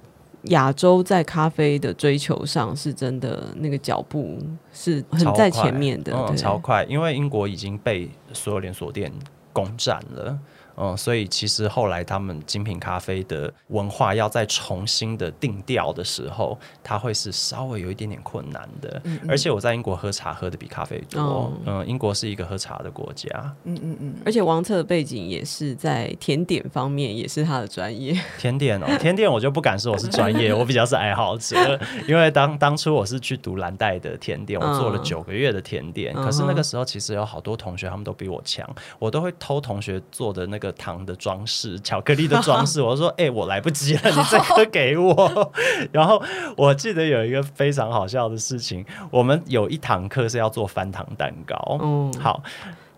Speaker 2: 亚洲在咖啡的追求上，是真的那个脚步是很在前面的，
Speaker 1: 超快，嗯，超快，因为英国已经被所有连锁店攻占了。嗯，所以其实后来他们精品咖啡的文化要再重新的定调的时候，它会是稍微有一点点困难的。嗯嗯，而且我在英国喝茶喝的比咖啡多。哦、嗯，英国是一个喝茶的国家。
Speaker 2: 嗯嗯嗯。而且王策的背景也是在甜点方面，也是他的专业。
Speaker 1: 甜点哦，甜点我就不敢说我是专业，我比较是爱好者。因为当当初我是去读蓝带的甜点，我做了九个月的甜点。嗯、可是那个时候其实有好多同学他们都比我强，我都会偷同学做的那个。个糖的装饰，巧克力的装饰，我说：“哎、欸，我来不及了，你这个给我。”然后我记得有一个非常好笑的事情，我们有一堂课是要做翻糖蛋糕。嗯，好，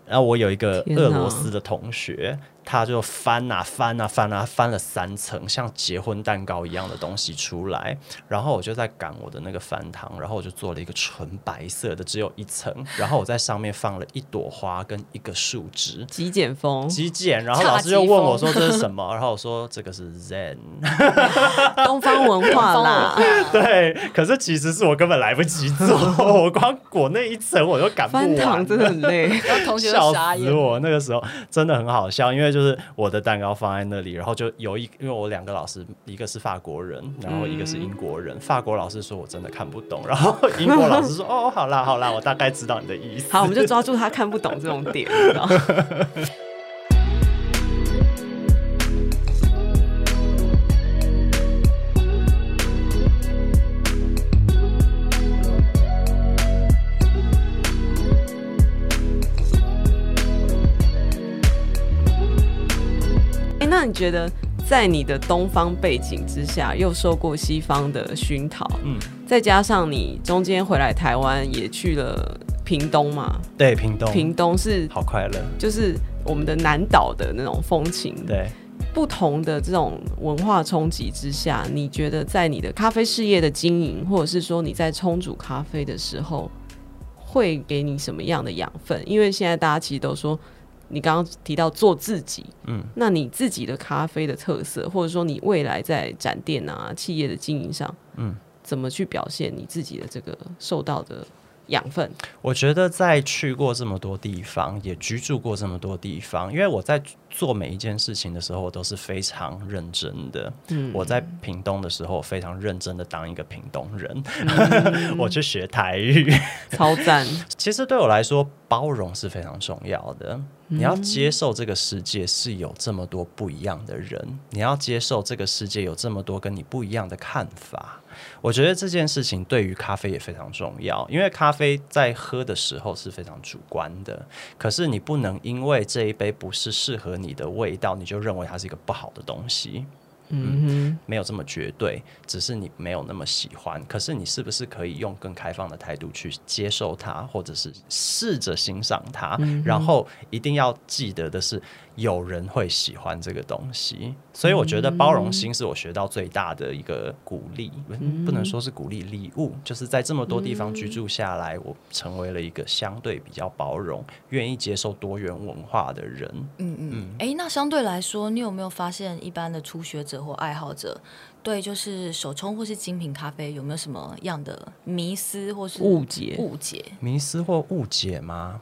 Speaker 1: 然后我有一个俄罗斯的同学。他就翻啊翻啊翻啊翻了三层，像结婚蛋糕一样的东西出来，然后我就在赶我的那个翻糖，然后我就做了一个纯白色的，只有一层，然后我在上面放了一朵花跟一个树枝，
Speaker 2: 极简风，
Speaker 1: 极简。然后老师就问我说这是什么，然后我说这个是 Zen，
Speaker 2: 东方文化啦。
Speaker 1: 对，可是其实是我根本来不及做，我光裹那一层我就赶不完，
Speaker 2: 翻糖真的很累，
Speaker 3: 同学
Speaker 1: 笑死我，那个时候真的很好笑，因为。就是我的蛋糕放在那里，然后就有一，因为我两个老师，一个是法国人，然后一个是英国人。嗯、法国老师说我真的看不懂，然后英国老师说哦，好啦好啦，我大概知道你的意思。
Speaker 2: 好，我们就抓住他看不懂这种点。那你觉得，在你的东方背景之下，又受过西方的熏陶，嗯，再加上你中间回来台湾，也去了屏东嘛？
Speaker 1: 对，屏东，
Speaker 2: 屏东是
Speaker 1: 好快乐，
Speaker 2: 就是我们的南岛的那种风情。
Speaker 1: 对，
Speaker 2: 不同的这种文化冲击之下，你觉得在你的咖啡事业的经营，或者是说你在冲煮咖啡的时候，会给你什么样的养分？因为现在大家其实都说。你刚刚提到做自己，嗯，那你自己的咖啡的特色，或者说你未来在展店啊、企业的经营上，嗯，怎么去表现你自己的这个受到的养分？
Speaker 1: 我觉得在去过这么多地方，也居住过这么多地方，因为我在做每一件事情的时候，我都是非常认真的。嗯，我在屏东的时候，非常认真的当一个屏东人。嗯、我去学台语，
Speaker 2: 超赞。
Speaker 1: 其实对我来说，包容是非常重要的。你要接受这个世界是有这么多不一样的人，你要接受这个世界有这么多跟你不一样的看法。我觉得这件事情对于咖啡也非常重要，因为咖啡在喝的时候是非常主观的。可是你不能因为这一杯不是适合你的味道，你就认为它是一个不好的东西。嗯，没有这么绝对，只是你没有那么喜欢。可是你是不是可以用更开放的态度去接受它，或者是试着欣赏它？嗯、然后一定要记得的是，有人会喜欢这个东西。所以我觉得包容心是我学到最大的一个鼓励，嗯、不能说是鼓励礼物，就是在这么多地方居住下来，我成为了一个相对比较包容、愿意接受多元文化的人。
Speaker 3: 嗯嗯。哎、欸，那相对来说，你有没有发现一般的初学者或爱好者对就是手冲或是精品咖啡有没有什么样的迷思或是误解？误解？
Speaker 1: 迷思或误解吗？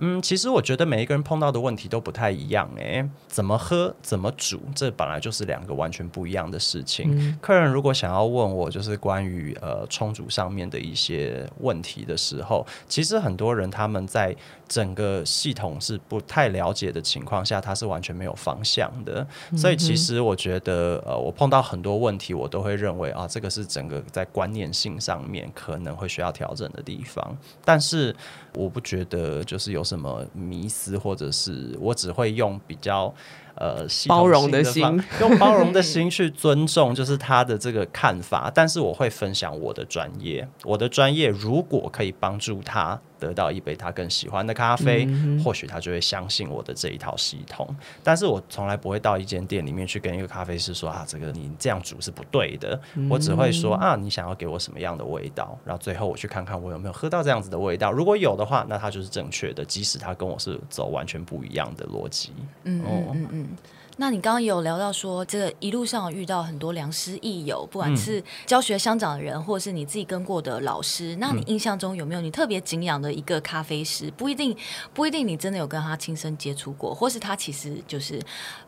Speaker 1: 嗯，其实我觉得每一个人碰到的问题都不太一样诶，怎么喝，怎么煮，这本来就是两个完全不一样的事情。嗯、客人如果想要问我，就是关于呃冲煮上面的一些问题的时候，其实很多人他们在整个系统是不太了解的情况下，它是完全没有方向的。嗯、所以其实我觉得，呃，我碰到很多问题，我都会认为啊，这个是整个在观念性上面可能会需要调整的地方。但是我不觉得就是有什么迷思，或者是我只会用比较。呃，
Speaker 2: 包容的心，
Speaker 1: 用包容的心去尊重，就是他的这个看法。但是我会分享我的专业，我的专业如果可以帮助他得到一杯他更喜欢的咖啡，嗯、或许他就会相信我的这一套系统。但是我从来不会到一间店里面去跟一个咖啡师说啊，这个你这样煮是不对的。嗯、我只会说啊，你想要给我什么样的味道？然后最后我去看看我有没有喝到这样子的味道。如果有的话，那它就是正确的，即使他跟我是走完全不一样的逻辑。嗯嗯嗯。嗯
Speaker 3: 那你刚刚有聊到说，这个一路上遇到很多良师益友，不管是教学相长的人，或者是你自己跟过的老师。那你印象中有没有你特别敬仰的一个咖啡师？不一定，不一定你真的有跟他亲身接触过，或是他其实就是，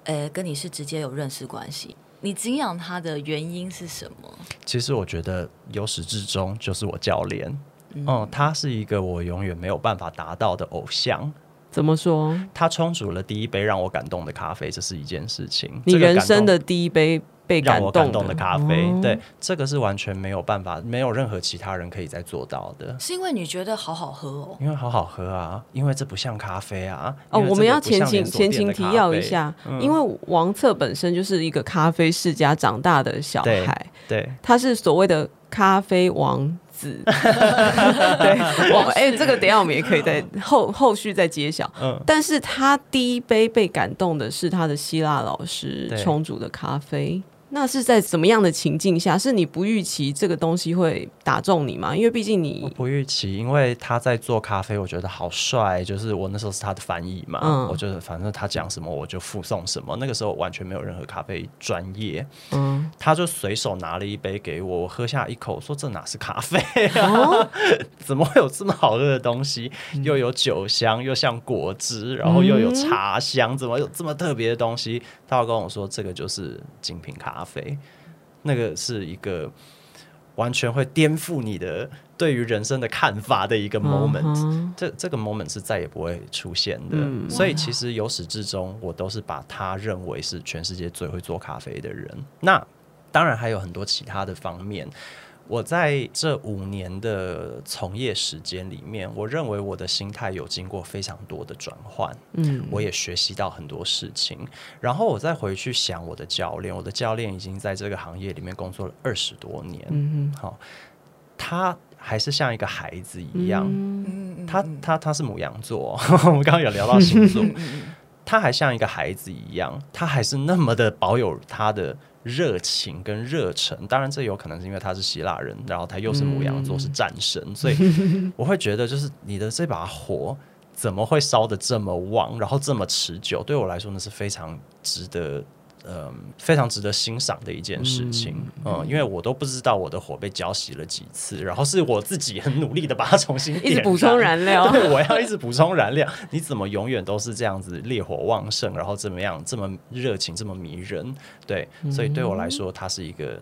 Speaker 3: 呃，跟你是直接有认识关系。你敬仰他的原因是什么？
Speaker 1: 其实我觉得由始至终就是我教练，嗯，嗯，他是一个我永远没有办法达到的偶像。
Speaker 2: 怎么说？
Speaker 1: 他冲煮了第一杯让我感动的咖啡，这是一件事情。
Speaker 2: 你人生的第一杯被感动的，
Speaker 1: 让我感动的咖啡，哦、对，这个是完全没有办法，没有任何其他人可以再做到的。
Speaker 3: 是因为你觉得好好喝哦？
Speaker 1: 因为好好喝啊，因为这不像咖啡啊。
Speaker 2: 哦，我们要前情前情提要一下，嗯、因为王策本身就是一个咖啡世家长大的小孩，
Speaker 1: 对，对
Speaker 2: 他是所谓的咖啡王。对，我哎、欸，这个等下我们也可以在后后续再揭晓。嗯，但是他第一杯被感动的是他的希腊老师冲煮的咖啡。那是在怎么样的情境下？是你不预期这个东西会打中你吗？因为毕竟你
Speaker 1: 我不预期，因为他在做咖啡，我觉得好帅。就是我那时候是他的翻译嘛，嗯、我觉得反正他讲什么我就附送什么。那个时候完全没有任何咖啡专业，嗯，他就随手拿了一杯给我，我喝下一口，说这哪是咖啡啊？哦、怎么会有这么好喝的东西？又有酒香，又像果汁，然后又有茶香，怎么有这么特别的东西？他要跟我说，这个就是精品咖啡。那个是一个完全会颠覆你的对于人生的看法的一个 moment，、uh. 这这个 moment 是再也不会出现的。嗯、所以其实由始至终，我都是把他认为是全世界最会做咖啡的人。那当然还有很多其他的方面。我在这五年的从业时间里面，我认为我的心态有经过非常多的转换，嗯，我也学习到很多事情。然后我再回去想我的教练，我的教练已经在这个行业里面工作了二十多年，嗯好哼，他还是像一个孩子一样，嗯，他他他是母羊座，我们刚刚有聊到星座，他还像一个孩子一样，他还是那么的保有他的。热情跟热忱，当然这有可能是因为他是希腊人，然后他又是母羊座，是战神，嗯、所以 我会觉得，就是你的这把火怎么会烧的这么旺，然后这么持久？对我来说，呢是非常值得嗯，非常值得欣赏的一件事情，嗯，嗯，因为我都不知道我的火被浇熄了几次，然后是我自己很努力的把它重新
Speaker 2: 一直补充燃料，
Speaker 1: 对，我要一直补充燃料。你怎么永远都是这样子烈火旺盛，然后怎么样这么热情，这么迷人？对，所以对我来说，他是一个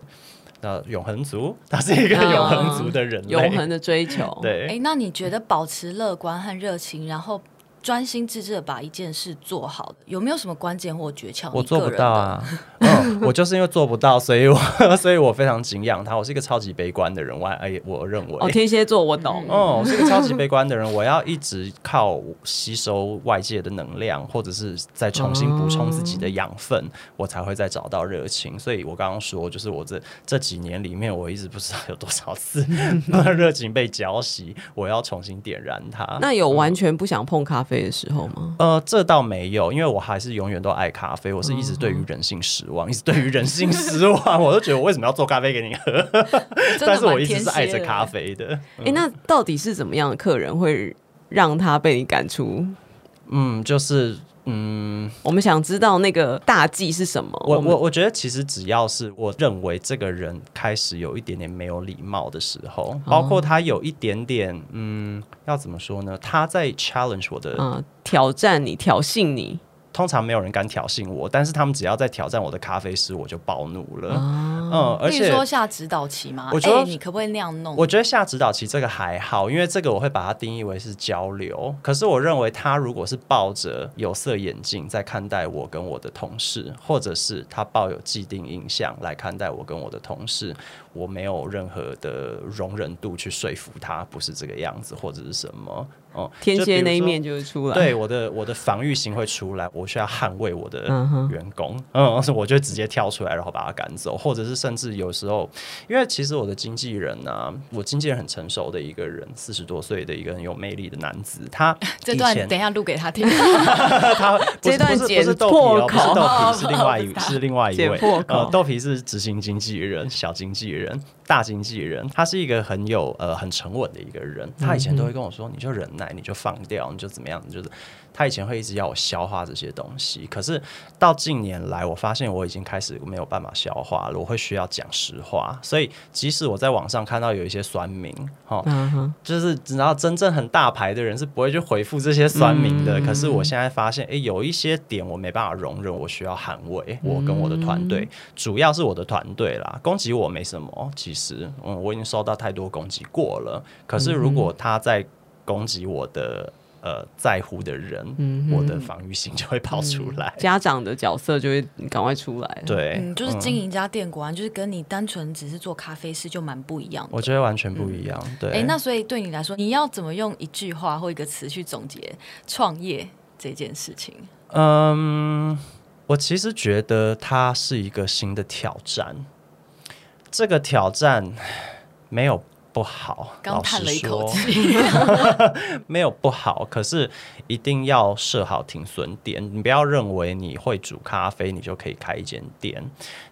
Speaker 1: 那永恒族，他是一个永恒族的人类，
Speaker 2: 永恒的追求。
Speaker 1: 对，
Speaker 3: 哎，那你觉得保持乐观和热情，然后？专心致志的把一件事做好，有没有什么关键或诀窍？
Speaker 1: 我做不到啊，嗯、我就是因为做不到，所以我 所以我非常敬仰他。我是一个超级悲观的人，我哎，我认为
Speaker 2: 哦，天蝎座我懂，
Speaker 1: 嗯，我是一个超级悲观的人，我要一直靠吸收外界的能量，或者是再重新补充自己的养分，哦、我才会再找到热情。所以我刚刚说，就是我这这几年里面，我一直不知道有多少次 热情被浇熄，我要重新点燃它。
Speaker 2: 那有完全不想碰咖啡的时候吗？
Speaker 1: 呃，这倒没有，因为我还是永远都爱咖啡。我是一直对于人性失望，嗯、一直对于人性失望。我都觉得我为什么要做咖啡给你喝？但是我一直是爱着咖啡的。
Speaker 2: 哎、欸，那到底是怎么样的客人会让他被你赶出？
Speaker 1: 嗯，就是。嗯，
Speaker 2: 我们想知道那个大忌是什么？
Speaker 1: 我我我觉得其实只要是我认为这个人开始有一点点没有礼貌的时候，包括他有一点点嗯，要怎么说呢？他在 challenge 我的，
Speaker 2: 嗯，挑战你，挑衅你。
Speaker 1: 通常没有人敢挑衅我，但是他们只要在挑战我的咖啡师，我就暴怒了。啊、嗯，而且
Speaker 3: 说下指导棋吗？
Speaker 1: 我觉得、欸、
Speaker 3: 你可不可以那样弄？
Speaker 1: 我觉得下指导棋这个还好，因为这个我会把它定义为是交流。可是我认为他如果是抱着有色眼镜在看待我跟我的同事，或者是他抱有既定印象来看待我跟我的同事，我没有任何的容忍度去说服他不是这个样子，或者是什么。哦，
Speaker 2: 天蝎那一面就会出来，
Speaker 1: 对我的我的防御心会出来，我需要捍卫我的员工，嗯，所我就直接跳出来，然后把他赶走，或者是甚至有时候，因为其实我的经纪人呢、啊，我经纪人很成熟的一个人，四十多岁的一个很有魅力的男子，他
Speaker 3: 这段等一下录给他听，
Speaker 1: 他 这段剪破口，不是豆皮，是另外一是另外一位，呃，豆皮是执行经纪人，小经纪人。人大经纪人，他是一个很有呃很沉稳的一个人。他以前都会跟我说：“你就忍耐，你就放掉，你就怎么样？”就是他以前会一直要我消化这些东西。可是到近年来，我发现我已经开始没有办法消化了。我会需要讲实话，所以即使我在网上看到有一些酸民，哈，就是只要真正很大牌的人是不会去回复这些酸民的。可是我现在发现，哎，有一些点我没办法容忍，我需要捍卫我跟我的团队，主要是我的团队啦。攻击我没什么，其实。嗯，我已经受到太多攻击过了。可是如果他在攻击我的呃在乎的人，嗯、我的防御心就会跑出来，
Speaker 2: 家长的角色就会赶快出来。
Speaker 1: 对，
Speaker 3: 嗯，就是经营一家店，果然就是跟你单纯只是做咖啡师就蛮不一样的。
Speaker 1: 我觉得完全不一样。嗯、对，
Speaker 3: 哎、欸，那所以对你来说，你要怎么用一句话或一个词去总结创业这件事情？
Speaker 1: 嗯，我其实觉得它是一个新的挑战。这个挑战没有不好，
Speaker 3: 刚叹了一口气，
Speaker 1: 没有不好，可是一定要设好停损点。你不要认为你会煮咖啡，你就可以开一间店；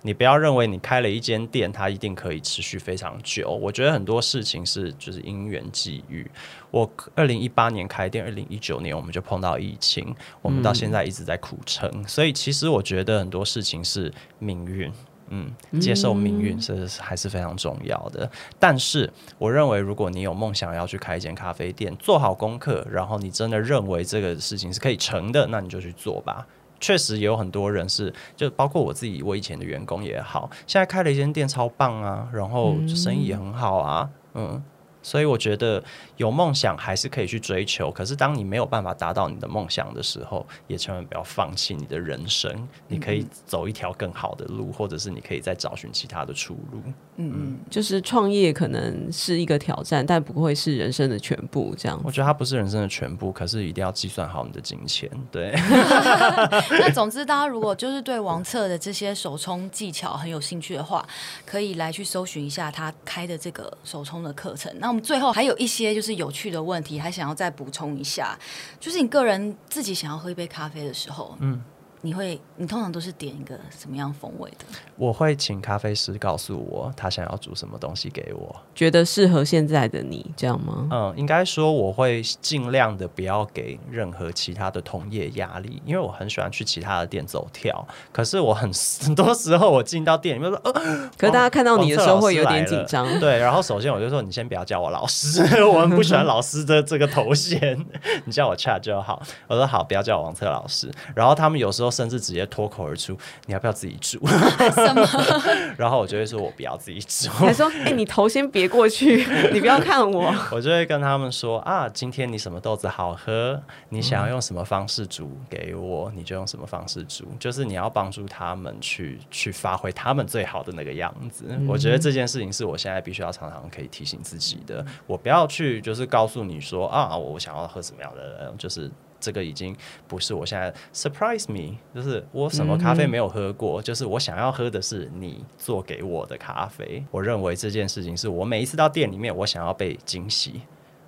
Speaker 1: 你不要认为你开了一间店，它一定可以持续非常久。我觉得很多事情是就是因缘际遇。我二零一八年开店，二零一九年我们就碰到疫情，我们到现在一直在苦撑。嗯、所以其实我觉得很多事情是命运。嗯，接受命运是还是非常重要的。嗯、但是，我认为如果你有梦想要去开一间咖啡店，做好功课，然后你真的认为这个事情是可以成的，那你就去做吧。确实也有很多人是，就包括我自己，我以前的员工也好，现在开了一间店超棒啊，然后生意也很好啊，嗯。所以我觉得有梦想还是可以去追求，可是当你没有办法达到你的梦想的时候，也千万不要放弃你的人生。你可以走一条更好的路，或者是你可以再找寻其他的出路。
Speaker 2: 嗯嗯，就是创业可能是一个挑战，但不会是人生的全部。这样，
Speaker 1: 我觉得它不是人生的全部，可是一定要计算好你的金钱。对。
Speaker 3: 那总之，大家如果就是对王策的这些手冲技巧很有兴趣的话，可以来去搜寻一下他开的这个手冲的课程。那我们最后还有一些就是有趣的问题，还想要再补充一下，就是你个人自己想要喝一杯咖啡的时候，嗯，你会，你通常都是点一个什么样风味的？
Speaker 1: 我会请咖啡师告诉我他想要煮什么东西给我，
Speaker 2: 觉得适合现在的你，这样吗？
Speaker 1: 嗯，应该说我会尽量的不要给任何其他的同业压力，因为我很喜欢去其他的店走跳。可是我很很多时候我进到店里面说，呃，
Speaker 2: 可是大家看到你的时候会有点紧张。
Speaker 1: 对，然后首先我就说，你先不要叫我老师，我们不喜欢老师的这个头衔，你叫我 Chad 就好。我说好，不要叫我王策老师。然后他们有时候甚至直接脱口而出：“你要不要自己煮？”什么？然后我就会说：“我不要自己煮。”
Speaker 2: 还说：“哎、欸，你头先别过去，你不要看我。”
Speaker 1: 我就会跟他们说：“啊，今天你什么豆子好喝？你想要用什么方式煮给我，你就用什么方式煮。就是你要帮助他们去去发挥他们最好的那个样子。嗯”我觉得这件事情是我现在必须要常常可以提醒自己的。我不要去就是告诉你说：“啊，我想要喝什么样的，就是。”这个已经不是我现在 surprise me，就是我什么咖啡没有喝过，嗯、就是我想要喝的是你做给我的咖啡。我认为这件事情是我每一次到店里面，我想要被惊喜。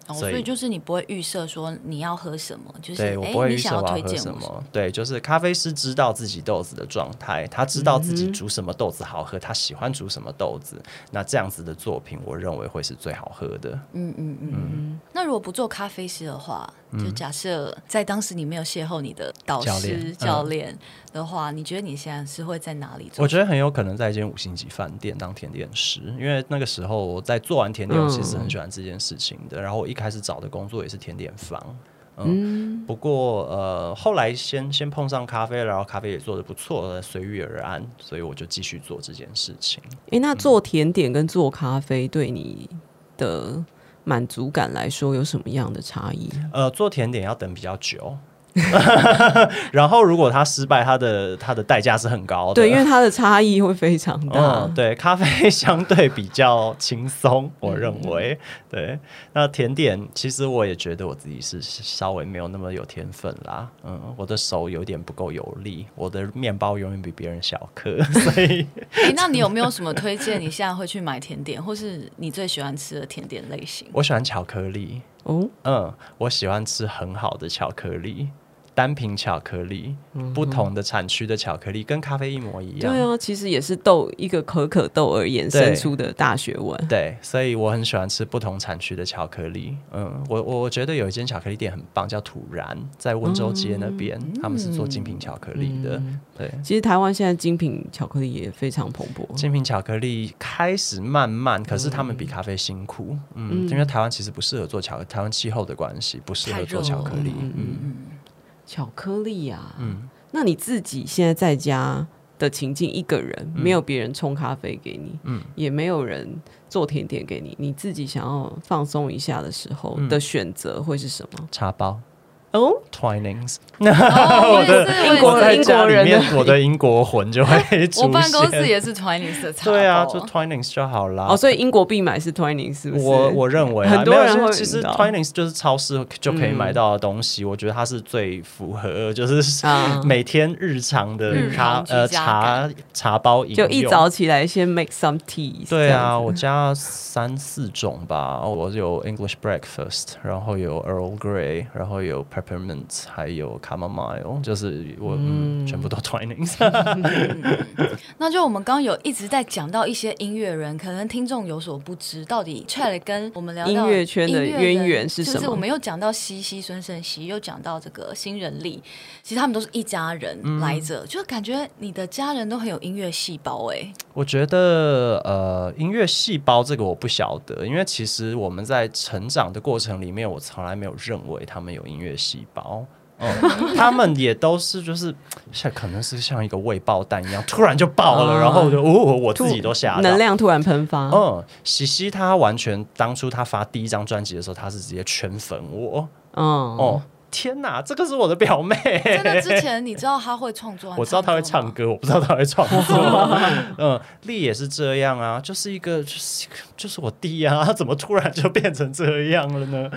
Speaker 3: 哦、所以就是你不会预设说你要喝什么，就是
Speaker 1: 对我不会预设我要喝什么。对，就是咖啡师知道自己豆子的状态，他知道自己煮什么豆子好喝，嗯、他喜欢煮什么豆子。那这样子的作品，我认为会是最好喝的。
Speaker 3: 嗯嗯嗯嗯。那如果不做咖啡师的话，就假设在当时你没有邂逅你的导师教练的话，你觉得你现在是会在哪里做？
Speaker 1: 我觉得很有可能在一间五星级饭店当甜点师，因为那个时候我在做完甜点，我其实很喜欢这件事情的。然后我一开始找的工作也是甜点房，嗯，不过呃后来先先碰上咖啡，然后咖啡也做得不错，随遇而安，所以我就继续做这件事情。
Speaker 2: 诶，那做甜点跟做咖啡对你的满足感来说有什么样的差异？
Speaker 1: 呃，做甜点要等比较久。然后，如果他失败，他的他的代价是很高的。
Speaker 2: 对，因为它的差异会非常大。
Speaker 1: 嗯，对，咖啡相对比较轻松，我认为。对，那甜点其实我也觉得我自己是稍微没有那么有天分啦。嗯，我的手有点不够有力，我的面包永远比别人小颗。所以，
Speaker 3: 欸，那你有没有什么推荐？你现在会去买甜点，或是你最喜欢吃的甜点类型？
Speaker 1: 我喜欢巧克力。哦，嗯，我喜欢吃很好的巧克力。单品巧克力，嗯、不同的产区的巧克力跟咖啡一模一样。
Speaker 2: 对啊，其实也是豆一个可可豆而衍生出的大学问。
Speaker 1: 对，所以我很喜欢吃不同产区的巧克力。嗯，我我觉得有一间巧克力店很棒，叫土然，在温州街那边，嗯、他们是做精品巧克力的。嗯、对，
Speaker 2: 其实台湾现在精品巧克力也非常蓬勃。
Speaker 1: 精品巧克力开始慢慢，可是他们比咖啡辛苦。嗯，嗯，因为台湾其实不适合做巧克力，台湾气候的关系不适合做巧克力。嗯。嗯
Speaker 2: 巧克力、啊，嗯，那你自己现在在家的情境，一个人，嗯、没有别人冲咖啡给你，嗯，也没有人做甜点给你，你自己想要放松一下的时候的选择会是什么？
Speaker 1: 茶包。
Speaker 2: 哦
Speaker 1: ，Twinings，我的英国英国人，我的英国魂就会出现。
Speaker 3: 我办公室也是 Twinings 的茶包，
Speaker 1: 对啊，就 Twinings 就好啦。
Speaker 2: 哦，所以英国必买是 Twinings，是不是？
Speaker 1: 我我认为很多人会其实 Twinings 就是超市就可以买到的东西，我觉得它是最符合就是每天日常的咖呃茶茶包饮用。
Speaker 2: 就一早起来先 make some tea。
Speaker 1: 对啊，我家三四种吧，我有 English breakfast，然后有 Earl Grey，然后有。Peppermint 还有 Chamomile，就是我嗯，嗯，全部都 Twinings。
Speaker 3: 那就我们刚刚有一直在讲到一些音乐人，可能听众有所不知，到底 Chad 跟我们聊音乐
Speaker 2: 圈的渊源是什么？
Speaker 3: 就是我们又讲到西西孙胜希，又讲到这个新人力，其实他们都是一家人来着，嗯、就感觉你的家人都很有音乐细胞哎、欸。
Speaker 1: 我觉得呃，音乐细胞这个我不晓得，因为其实我们在成长的过程里面，我从来没有认为他们有音乐细胞。嗯，他们也都是就是像可能是像一个未爆弹一样，突然就爆了，然后就哦，我自己都吓到，
Speaker 2: 能量突然喷发。
Speaker 1: 嗯，西西他完全当初他发第一张专辑的时候，他是直接圈粉我。嗯哦。天哪，这个是我的表妹。
Speaker 3: 真的，之前你知道他会创作，
Speaker 1: 我知道他会唱歌，我不知道他会创作。嗯，丽也是这样啊，就是一个，就是就是我弟啊，他怎么突然就变成这样了呢？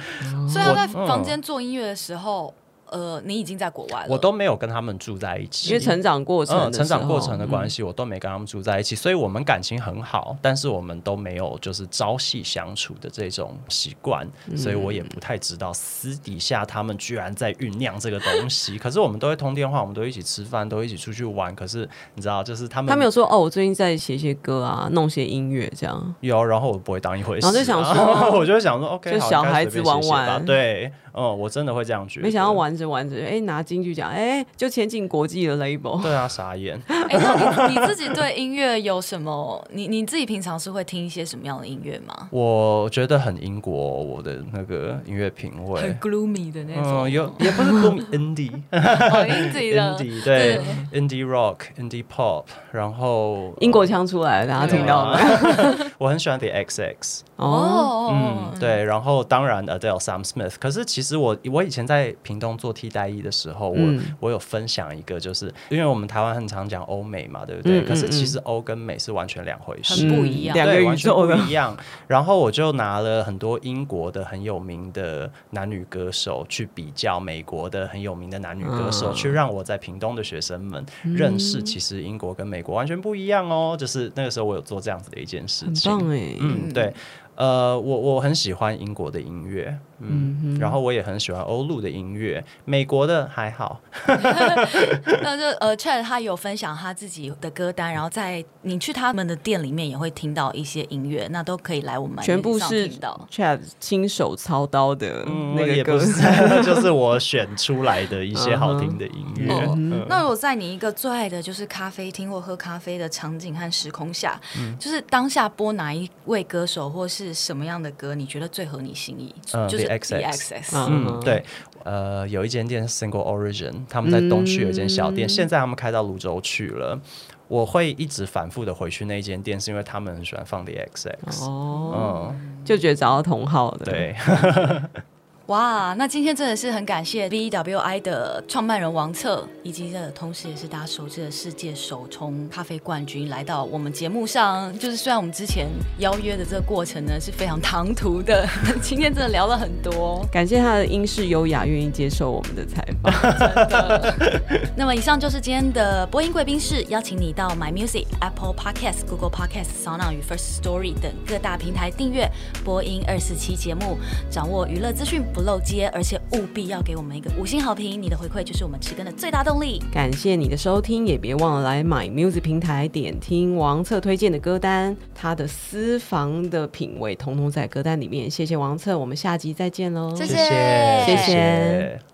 Speaker 3: 所以他在房间做音乐的时候，呃，你已经在国外了，
Speaker 1: 我都没有跟他们住在一起，
Speaker 2: 因为成长过程、
Speaker 1: 嗯，成长过程的关系，
Speaker 2: 嗯、
Speaker 1: 我都没跟他们住在一起，所以我们感情很好，但是我们都没有就是朝夕相处的这种习惯，嗯、所以我也不太知道私底下他们居然在酝酿这个东西。可是我们都会通电话，我们都一起吃饭，都一起出去玩。可是你知道，就是他们，
Speaker 2: 他们有说哦，我最近在写些歌啊，弄些音乐这样。
Speaker 1: 有，然后我不会当一回事，
Speaker 2: 然后就想说，
Speaker 1: 我就想说，OK，
Speaker 2: 就小孩子玩玩，
Speaker 1: 对。哦，我真的会这样觉得。
Speaker 2: 没想到玩着玩着，哎，拿金曲奖，哎，就前进国际的 label。
Speaker 1: 对啊，傻眼。
Speaker 3: 哎，那你你自己对音乐有什么？你你自己平常是会听一些什么样的音乐吗？
Speaker 1: 我觉得很英国，我的那个音乐品味
Speaker 3: 很 gloomy 的那种。
Speaker 1: 有也不是 gloomy，indie，indie
Speaker 3: 的，
Speaker 1: 对，indie rock，indie pop，然后
Speaker 2: 英国腔出来了，大家听到了。
Speaker 1: 我很喜欢 The XX。
Speaker 3: 哦，
Speaker 1: 嗯，对，然后当然 Adele、Sam Smith，可是其实。我我以前在屏东做替代役的时候，我我有分享一个，就是因为我们台湾很常讲欧美嘛，对不对？可是其实欧跟美是完全两回事，
Speaker 3: 很不一样，
Speaker 2: 对，完全不
Speaker 1: 一样。然后我就拿了很多英国的很有名的男女歌手去比较美国的很有名的男女歌手，去让我在屏东的学生们认识，其实英国跟美国完全不一样哦。就是那个时候我有做这样子的一件事情，
Speaker 2: 很棒哎，
Speaker 1: 嗯，对。呃，我我很喜欢英国的音乐，嗯，然后我也很喜欢欧陆的音乐，美国的还好。
Speaker 3: 那就呃，Chad 他有分享他自己的歌单，然后在你去他们的店里面也会听到一些音乐，那都可以来我们
Speaker 2: 全部是 Chad 亲手操刀的那个歌，
Speaker 1: 嗯、就是我选出来的一些好听的音乐。
Speaker 3: Uh huh. 嗯、那我在你一个最爱的就是咖啡厅或喝咖啡的场景和时空下，嗯、就是当下播哪一位歌手或是。是什么样的歌？你觉得最合你心意？
Speaker 1: 嗯、
Speaker 3: 就是
Speaker 1: XX。嗯，对，呃，有一间店是 Single Origin，他们在东区有一间小店，嗯、现在他们开到泸州去了。我会一直反复的回去那间店，是因为他们很喜欢放 The XX。
Speaker 2: 哦，嗯、就觉得找到同好的。
Speaker 1: 对。
Speaker 3: 哇，那今天真的是很感谢 BWI 的创办人王策，以及这同时也是大家熟知的世界首冲咖啡冠军，来到我们节目上。就是虽然我们之前邀约的这个过程呢是非常唐突的，今天真的聊了很多。
Speaker 2: 感谢他的英式优雅，愿意接受我们的采访。真的。
Speaker 3: 那么以上就是今天的播音贵宾室，邀请你到 My Music、Apple Podcast、Google Podcast、SoundOn 与 First Story 等各大平台订阅播音二四七节目，掌握娱乐资讯。不漏接，而且务必要给我们一个五星好评，你的回馈就是我们持更的最大动力。
Speaker 2: 感谢你的收听，也别忘了来 My Music 平台点听王策推荐的歌单，他的私房的品味统统在歌单里面。谢谢王策，我们下集再见喽！
Speaker 3: 谢谢，
Speaker 1: 谢谢。谢谢。